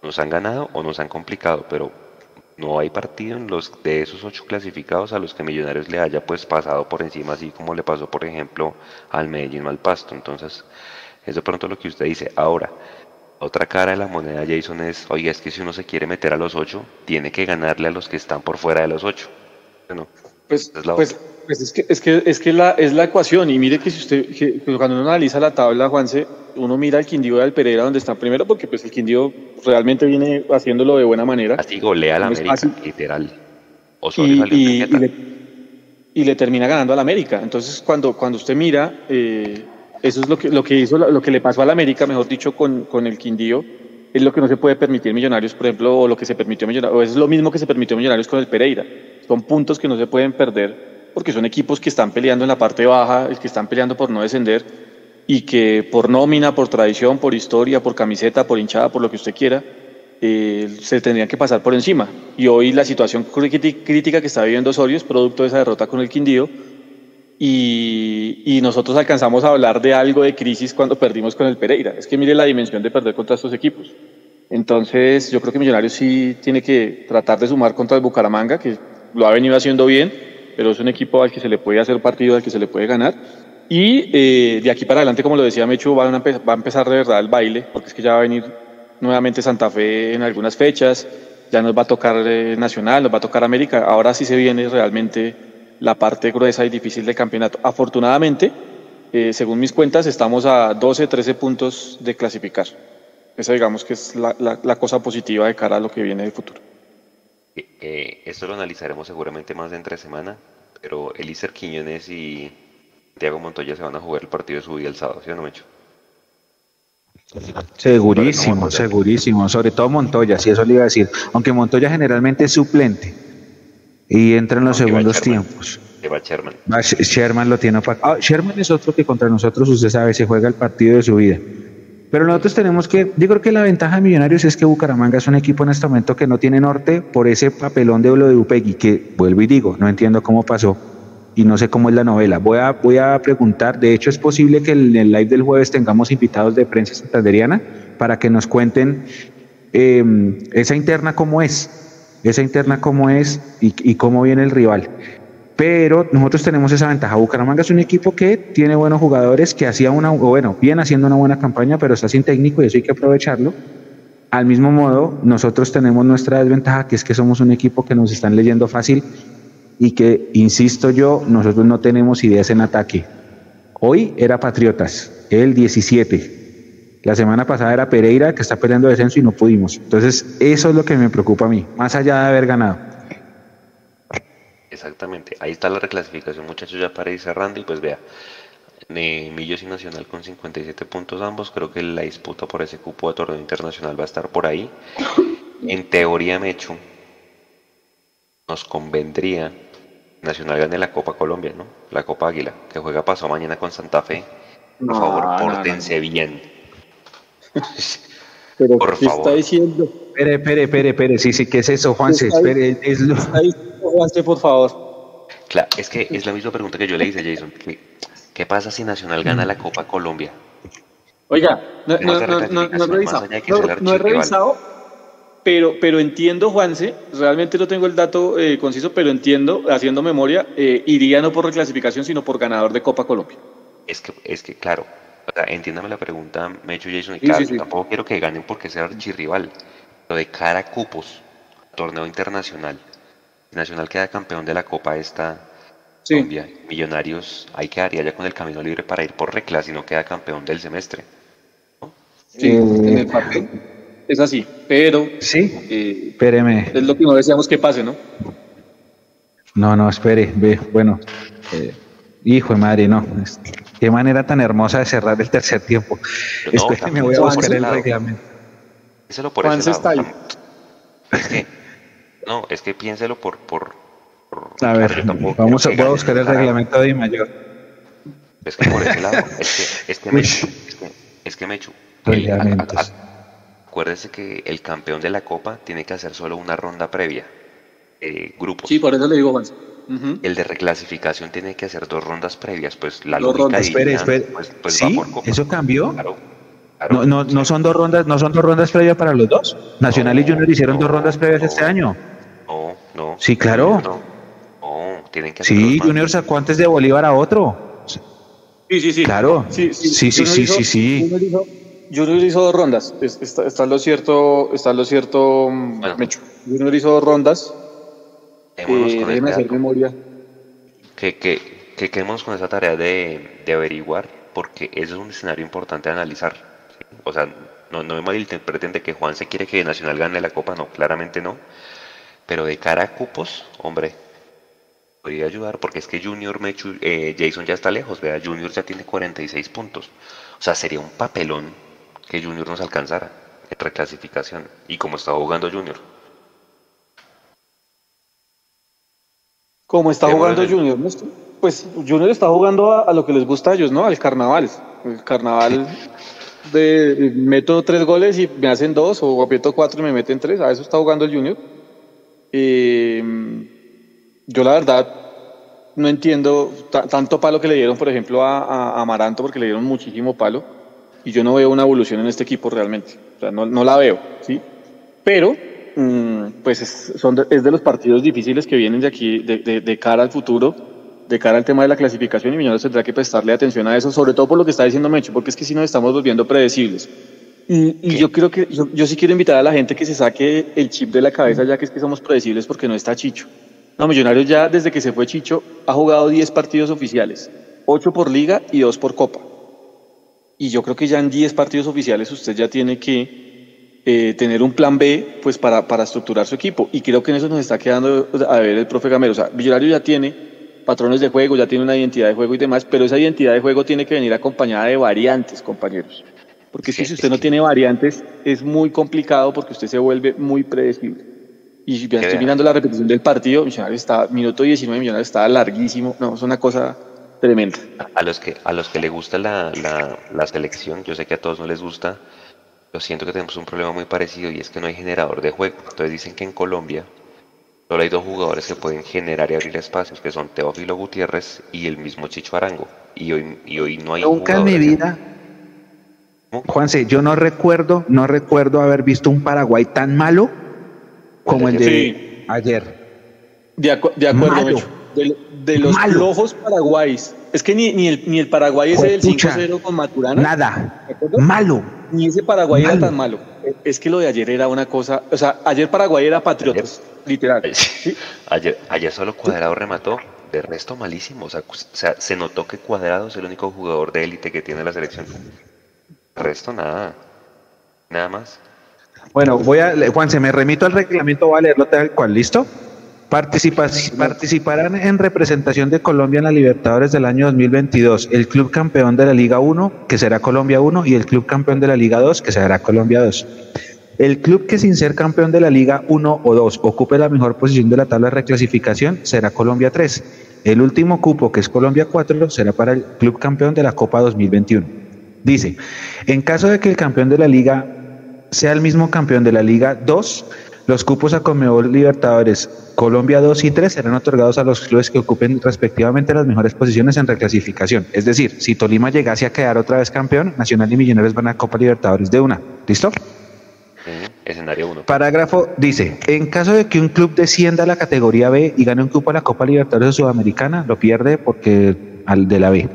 nos han ganado o nos han complicado, pero no hay partido en los de esos ocho clasificados a los que Millonarios le haya pues pasado por encima, así como le pasó, por ejemplo, al Medellín o al Pasto. Entonces, es de pronto lo que usted dice. Ahora, otra cara de la moneda, Jason, es, oiga, es que si uno se quiere meter a los ocho, tiene que ganarle a los que están por fuera de los ocho. Bueno, Pues, es la pues, pues es que es que es que la es la ecuación. Y mire que si usted que- que cuando uno analiza la tabla Juanse uno mira al Quindío y al Pereira donde están primero porque pues el Quindío realmente viene haciéndolo de buena manera. Así golea a la No América, literal. Osorio y, y- y le, y le termina ganando al América. Entonces cuando cuando usted mira eh, eso es lo que lo que hizo lo que le pasó al América mejor dicho con, con el Quindío es lo que no se puede permitir Millonarios por ejemplo o lo que se permitió Millonarios o es lo mismo que se permitió Millonarios con el Pereira. Son puntos que no se pueden perder porque son equipos que están peleando en la parte baja, que están peleando por no descender y que por nómina, por tradición, por historia, por camiseta, por hinchada, por lo que usted quiera, eh, se tendrían que pasar por encima. Y hoy la situación crítica que está viviendo Osorio es producto de esa derrota con el Quindío y, y nosotros alcanzamos a hablar de algo de crisis cuando perdimos con el Pereira. Es que mire la dimensión de perder contra estos equipos. Entonces, yo creo que Millonarios sí tiene que tratar de sumar contra el Bucaramanga, que lo ha venido haciendo bien, pero es un equipo al que se le puede hacer partido, al que se le puede ganar. Y eh, de aquí para adelante, como lo decía Mechu, van a empe- va a empezar de verdad el baile, porque es que ya va a venir nuevamente Santa Fe en algunas fechas, ya nos va a tocar eh, Nacional, nos va a tocar América. Ahora sí se viene realmente la parte gruesa y difícil del campeonato. Afortunadamente, eh, según mis cuentas, estamos a 12, 13 puntos de clasificar. Esa digamos que es la, la- la cosa positiva de cara a lo que viene del futuro. Eh, esto lo analizaremos seguramente más de entre semana, pero Elícer Quiñones y Thiago Montoya se van a jugar el partido de su vida el sábado, ¿sí o no, Mecho? Segurísimo, segurísimo. Sobre todo Montoya, si eso le iba a decir. Aunque Montoya generalmente es suplente y entra en los Aunque segundos tiempos. Va Sherman. Sh- Sherman lo tiene opacado. Ah, Sherman es otro que contra nosotros, usted sabe, se juega el partido de su vida. Pero nosotros tenemos que, yo creo que la ventaja de Millonarios es que Bucaramanga es un equipo en este momento que no tiene norte por ese papelón de lo de Upegui, que vuelvo y digo, no entiendo cómo pasó y no sé cómo es la novela. Voy a, voy a preguntar, de hecho es posible que en el live del jueves tengamos invitados de prensa santanderiana para que nos cuenten eh, esa interna cómo es, esa interna cómo es y cómo viene el rival. Pero nosotros tenemos esa ventaja. Bucaramanga es un equipo que tiene buenos jugadores, que hacía una, bueno, viene haciendo una buena campaña, pero está sin técnico y eso hay que aprovecharlo. Al mismo modo, nosotros tenemos nuestra desventaja, que es que somos un equipo que nos están leyendo fácil y que, insisto yo, nosotros no tenemos ideas en ataque. Hoy era Patriotas, el 17. La semana pasada era Pereira, que está peleando descenso y no pudimos. Entonces, eso es lo que me preocupa a mí, más allá de haber ganado. Exactamente, ahí está la reclasificación, muchachos, ya para ir cerrando y pues vea, Millos y Nacional con 57 puntos ambos, creo que la disputa por ese cupo de torneo internacional va a estar por ahí. En teoría, Mechu, nos convendría Nacional gane la Copa Colombia, ¿no? La Copa Águila, que juega pasado mañana con Santa Fe. Por favor, pórtense bien. Pero, Por ¿qué favor. está diciendo? Espere, espere, espere, espere. Sí, sí, ¿qué es eso, Juanse? Espere, es lo... Juanse, por favor. Claro, es que es la misma pregunta que yo le hice a Jason. ¿Qué, pasa si Nacional gana la Copa Colombia? Oiga, no, no, no, no, no he revisado. No, he revisado, pero, pero entiendo, Juanse, realmente no tengo el dato eh, conciso, pero entiendo, haciendo memoria, eh, iría no por reclasificación, sino por ganador de Copa Colombia. Es que, es que claro, entiéndame la pregunta, me he hecho Jason, y claro, tampoco quiero que ganen porque sea archirrival, pero de cara a cupos, torneo internacional, Nacional queda campeón de la Copa esta Colombia, Millonarios, ahí quedaría ya con el camino libre para ir por reclas y no queda campeón del semestre. Sí, en el papel es así, pero... Sí, eh, espéreme. Es lo que no deseamos que pase, ¿no? No, no, espere, ve, bueno, eh, hijo de madre, no, qué manera tan hermosa de cerrar el tercer tiempo. No, me voy a buscar el reglamento. Piénselo por ese lado. Está ahí. Es que, no, es que piénselo por... por, a ver, vamos a, voy a buscar el reglamento de mayor. Es que por ese lado, es que, es que me, es que, es que me echo. Acuérdese que el campeón de la Copa tiene que hacer solo una ronda previa. Eh, grupos. Sí, por eso le digo, Juan. El de reclasificación tiene que hacer dos rondas previas, pues la dos lógica espere, espere. Pues, pues ¿Sí? ¿Eso cambió? Claro. no, no, no, son dos rondas, no son dos rondas previas para los dos. Nacional y Junior hicieron dos rondas previas este año. No, no. Sí, claro. No, tienen que hacer Sí, Junior sacó antes de Bolívar a otro. Sí, sí, sí. Claro. Sí, sí, sí, sí, sí, sí, sí. Junior hizo dos rondas. Está, está, lo cierto, está lo cierto, mm, bueno. Mecho. Junior hizo dos rondas. Eh, hacer memoria. Que, que, que quedemos con esa tarea de, de, averiguar, porque eso es un escenario importante de analizar. O sea, no, no me malinterpreten de que Juan se quiere que Nacional gane la Copa, no, claramente no. Pero de cara a cupos, hombre, podría ayudar, porque es que Junior Mechu, eh, Jason ya está lejos, vea, Junior ya tiene 46 puntos. O sea, sería un papelón que Junior nos alcanzara en reclasificación. Y como estaba jugando Junior. Como está jugando Junior, pues Junior está jugando a, lo que les gusta a ellos, ¿no? Al carnaval. El carnaval de meto tres goles y me hacen dos, o aprieto cuatro y me meten tres. A eso está jugando el Junior. Yo la verdad no entiendo tanto palo que le dieron, por ejemplo, a, a Amaranto, porque le dieron muchísimo palo y yo no veo una evolución en este equipo realmente. O sea, no, la veo, ¿sí? Pero, mm, pues es, de, los partidos difíciles que vienen de aquí, de, cara al futuro, de cara al tema de la clasificación, y Millonarios tendrá que prestarle atención a eso, sobre todo por lo que está diciendo Mecho, porque es que si nos estamos volviendo predecibles. Y, y yo creo que, yo, yo, sí quiero invitar a la gente que se saque el chip de la cabeza, ya que es que somos predecibles porque no está Chicho. No, Millonarios ya desde que se fue Chicho ha jugado 10 partidos oficiales, 8 por liga y 2 por copa. Y yo creo que ya en 10 partidos oficiales usted ya tiene que eh, tener un plan B pues para, para estructurar su equipo. Y creo que en eso nos está quedando a ver el profe Gamero. O sea, Millonario ya tiene patrones de juego, ya tiene una identidad de juego y demás, pero esa identidad de juego tiene que venir acompañada de variantes, compañeros. Porque si usted no tiene variantes, es muy complicado porque usted se vuelve muy predecible. Y ya estoy mirando la repetición del partido, Millonario está, minuto 19, Millonario está larguísimo. No, es una cosa tremenda. A los que, a los que le gusta la, la, la, selección, yo sé que a todos no les gusta, yo siento que tenemos un problema muy parecido y es que no hay generador de juego. Entonces dicen que en Colombia solo hay dos jugadores que pueden generar y abrir espacios, que son Teófilo Gutiérrez y el mismo Chicho Arango. Y hoy, y hoy no hay Nunca en mi vida. Juanse, yo no recuerdo, no recuerdo haber visto un Paraguay tan malo como el de sí. ayer. De, de acuerdo, de, los flojos paraguayos. Es que ni, ni, el, ni el Paraguay ese del 5-0 con Maturana. Nada. Malo. Ni ese Paraguay malo. era tan malo. Es que lo de ayer era una cosa. O sea, ayer Paraguay era patriotas, literal. Ayer, ayer solo Cuadrado remató. De resto, malísimo. O sea, o sea, se notó que Cuadrado es el único jugador de élite que tiene la selección. El resto nada. Nada más. Bueno, voy a, Juan, se me remito al reglamento, voy a leerlo tal cual, ¿listo? participarán en representación de Colombia en la Libertadores del año 2022 el club campeón de la Liga 1, que será Colombia 1, y el club campeón de la Liga 2, que será Colombia 2. El club que sin ser campeón de la Liga 1 o 2 ocupe la mejor posición de la tabla de reclasificación será Colombia 3. El último cupo, que es Colombia 4, será para el club campeón de la Copa 2021. Dice, en caso de que el campeón de la Liga sea el mismo campeón de la Liga 2, los cupos a Conmebol Libertadores Colombia 2 y 3 serán otorgados a los clubes que ocupen respectivamente las mejores posiciones en reclasificación. Es decir, si Tolima llegase a quedar otra vez campeón, Nacional y Millonarios van a Copa Libertadores de una. ¿Listo? escenario 1. Parágrafo dice, en caso de que un club descienda a la categoría B y gane un cupo a la Copa Libertadores Sudamericana, lo pierde porque al de la B.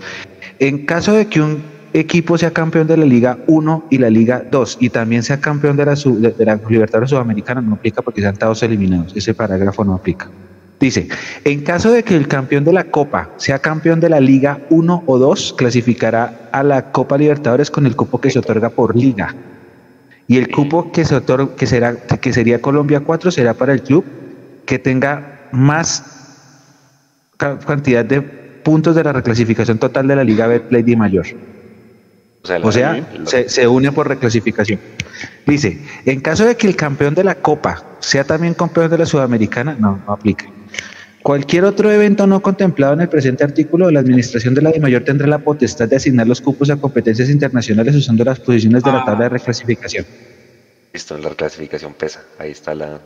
En caso de que un equipo sea campeón de la Liga 1 y la Liga 2 y también sea campeón de la, Libertadores Sudamericana, no aplica porque sean todos eliminados. Ese parágrafo no aplica. Dice, en caso de que el campeón de la Copa sea campeón de la Liga 1 o 2, clasificará a la Copa Libertadores con el cupo que se otorga por liga. Y el cupo que se otorga, que será, que sería Colombia 4, será para el club que tenga más cantidad de puntos de la reclasificación total de la Liga Betplay mayor. O sea, se, une por reclasificación. Dice, en caso de que el campeón de la Copa sea también campeón de la Sudamericana, no, no aplica. Cualquier otro evento no contemplado en el presente artículo, la Administración de la DIMAYOR tendrá la potestad de asignar los cupos a competencias internacionales usando las posiciones de la tabla de reclasificación. Listo, la reclasificación pesa. Ahí está la,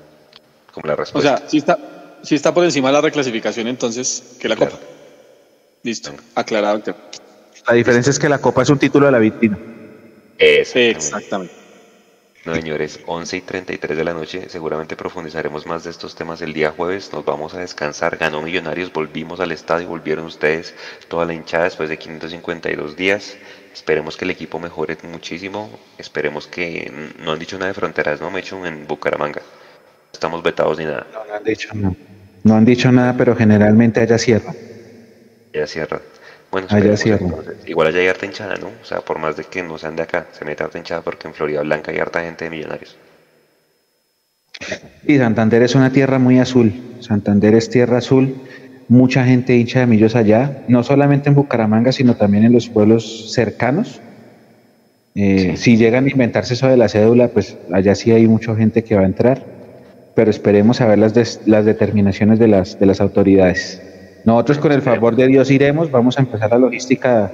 como la respuesta. O sea, si está, si está por encima de la reclasificación, entonces, que la Copa. Listo, aclarado. La diferencia es que la Copa es un título de la víctima. Exactamente. No, señores, 11 y 33 de la noche. Seguramente profundizaremos más de estos temas el día jueves. Nos vamos a descansar. Ganó Millonarios, volvimos al estadio, volvieron ustedes, toda la hinchada después de 552 días. Esperemos que el equipo mejore muchísimo. Esperemos que no han dicho nada de fronteras, ¿no? Me hecho en Bucaramanga. Estamos vetados ni nada. No, no han dicho nada. No han dicho nada, pero generalmente allá cierra. Allá cierra. Bueno, igual allá hay harta hinchada, ¿no? O sea, por más de que no sean de acá, se mete harta hinchada porque en Florida Blanca hay harta gente de millonarios. Y Santander es una tierra muy azul. Santander es tierra azul. Mucha gente hincha de millos allá, no solamente en Bucaramanga, sino también en los pueblos cercanos. Eh, si llegan a inventarse eso de la cédula, pues allá sí hay mucha gente que va a entrar, pero esperemos a ver las, las determinaciones de las, de las autoridades. Nosotros con el favor de Dios iremos, vamos a empezar la logística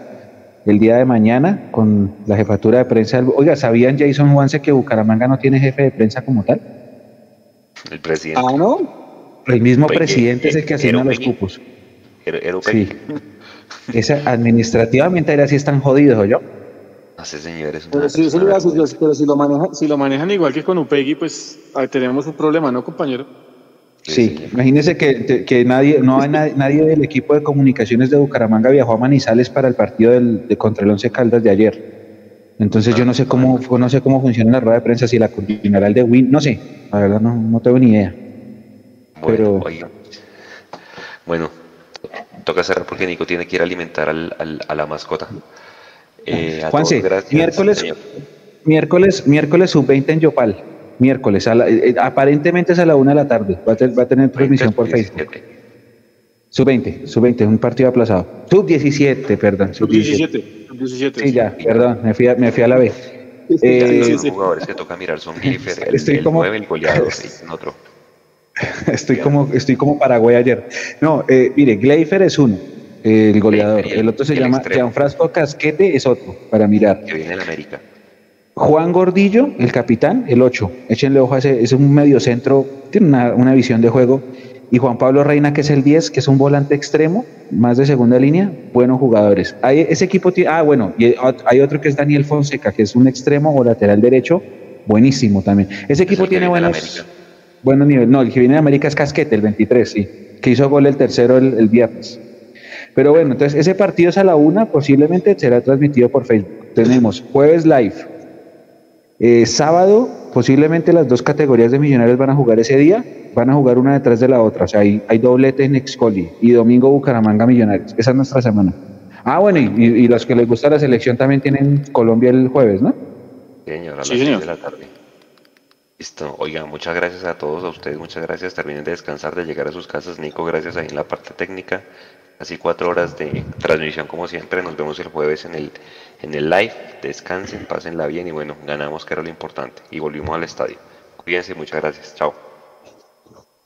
el día de mañana con la jefatura de prensa. Oiga, ¿sabían Jason Juanse que Bucaramanga no tiene jefe de prensa como tal? El presidente. Ah, ¿no? El mismo presidente es el que asigna los cupos. sí. *laughs* Esa, administrativamente era así están jodidos, yo. No sé, señores. Pero, si, pero si, lo manejan, si lo manejan igual que con Upegui, pues tenemos un problema, ¿no, compañero? Sí, imagínese que, que, nadie, no hay nadie, del equipo de comunicaciones de Bucaramanga viajó a Manizales para el partido del, de contra el Once Caldas de ayer. Entonces yo no sé cómo no sé cómo funciona la rueda de prensa, si la coordinará el de Win, no sé, la verdad no, no tengo ni idea. Bueno, Pero... bueno, toca cerrar porque Nico tiene que ir a alimentar al, al, a la mascota. Eh, Juanse, miércoles, miércoles, miércoles sub-20 en Yopal miércoles. A eh, eh, aparentemente es a la una de la tarde. Va a, tener transmisión por Facebook. Sub 20, sub 20, un partido aplazado. Sub 17, perdón. Sub 17. Sub 17. Sí, ya, perdón, me fui a, me fui a la B. Eh, los jugadores que toca mirar son *laughs* Gliffer, el, estoy como, 9, el goleador, *laughs* y otro. Estoy como, estoy como Paraguay ayer. No, eh, mire, Gleifer es uno, el goleador. El, otro se llama Gianfrasco Casquete, es otro, para mirar. Que viene en América. Juan Gordillo, el capitán, el 8. Échenle ojo a ese, es un mediocentro, tiene una, visión de juego. Y Juan Pablo Reina, que es el 10, que es un volante extremo, más de segunda línea, buenos jugadores. Hay, ese equipo tiene, ah, bueno, y hay otro que es Daniel Fonseca, que es un extremo o lateral derecho, buenísimo también. Ese equipo tiene buenos, buenos niveles. No, el que viene de América es Casquete, el 23, sí, que hizo gol el tercero el, el viernes. Pero bueno, entonces ese partido es a la una, posiblemente será transmitido por Facebook. Tenemos jueves live, eh, sábado, posiblemente las dos categorías de millonarios van a jugar ese día, van a jugar una detrás de la otra, o sea, hay, hay doblete en Excoli y domingo Bucaramanga Millonarios, esa es nuestra semana. Ah, bueno, y, y los que les gusta la selección también tienen Colombia el jueves, ¿no? Señor, a las Sí, 6 señor. de la tarde. Listo. Oiga, muchas gracias a todos, a ustedes, muchas gracias. Terminen de descansar, de llegar a sus casas. Nico, gracias ahí en la parte técnica. Así cuatro horas de transmisión como siempre. Nos vemos el jueves en el, en el live. Descansen, pásenla bien y bueno, ganamos que era lo importante. Y volvimos al estadio. Cuídense, muchas gracias. Chao.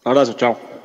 Abrazo, chao.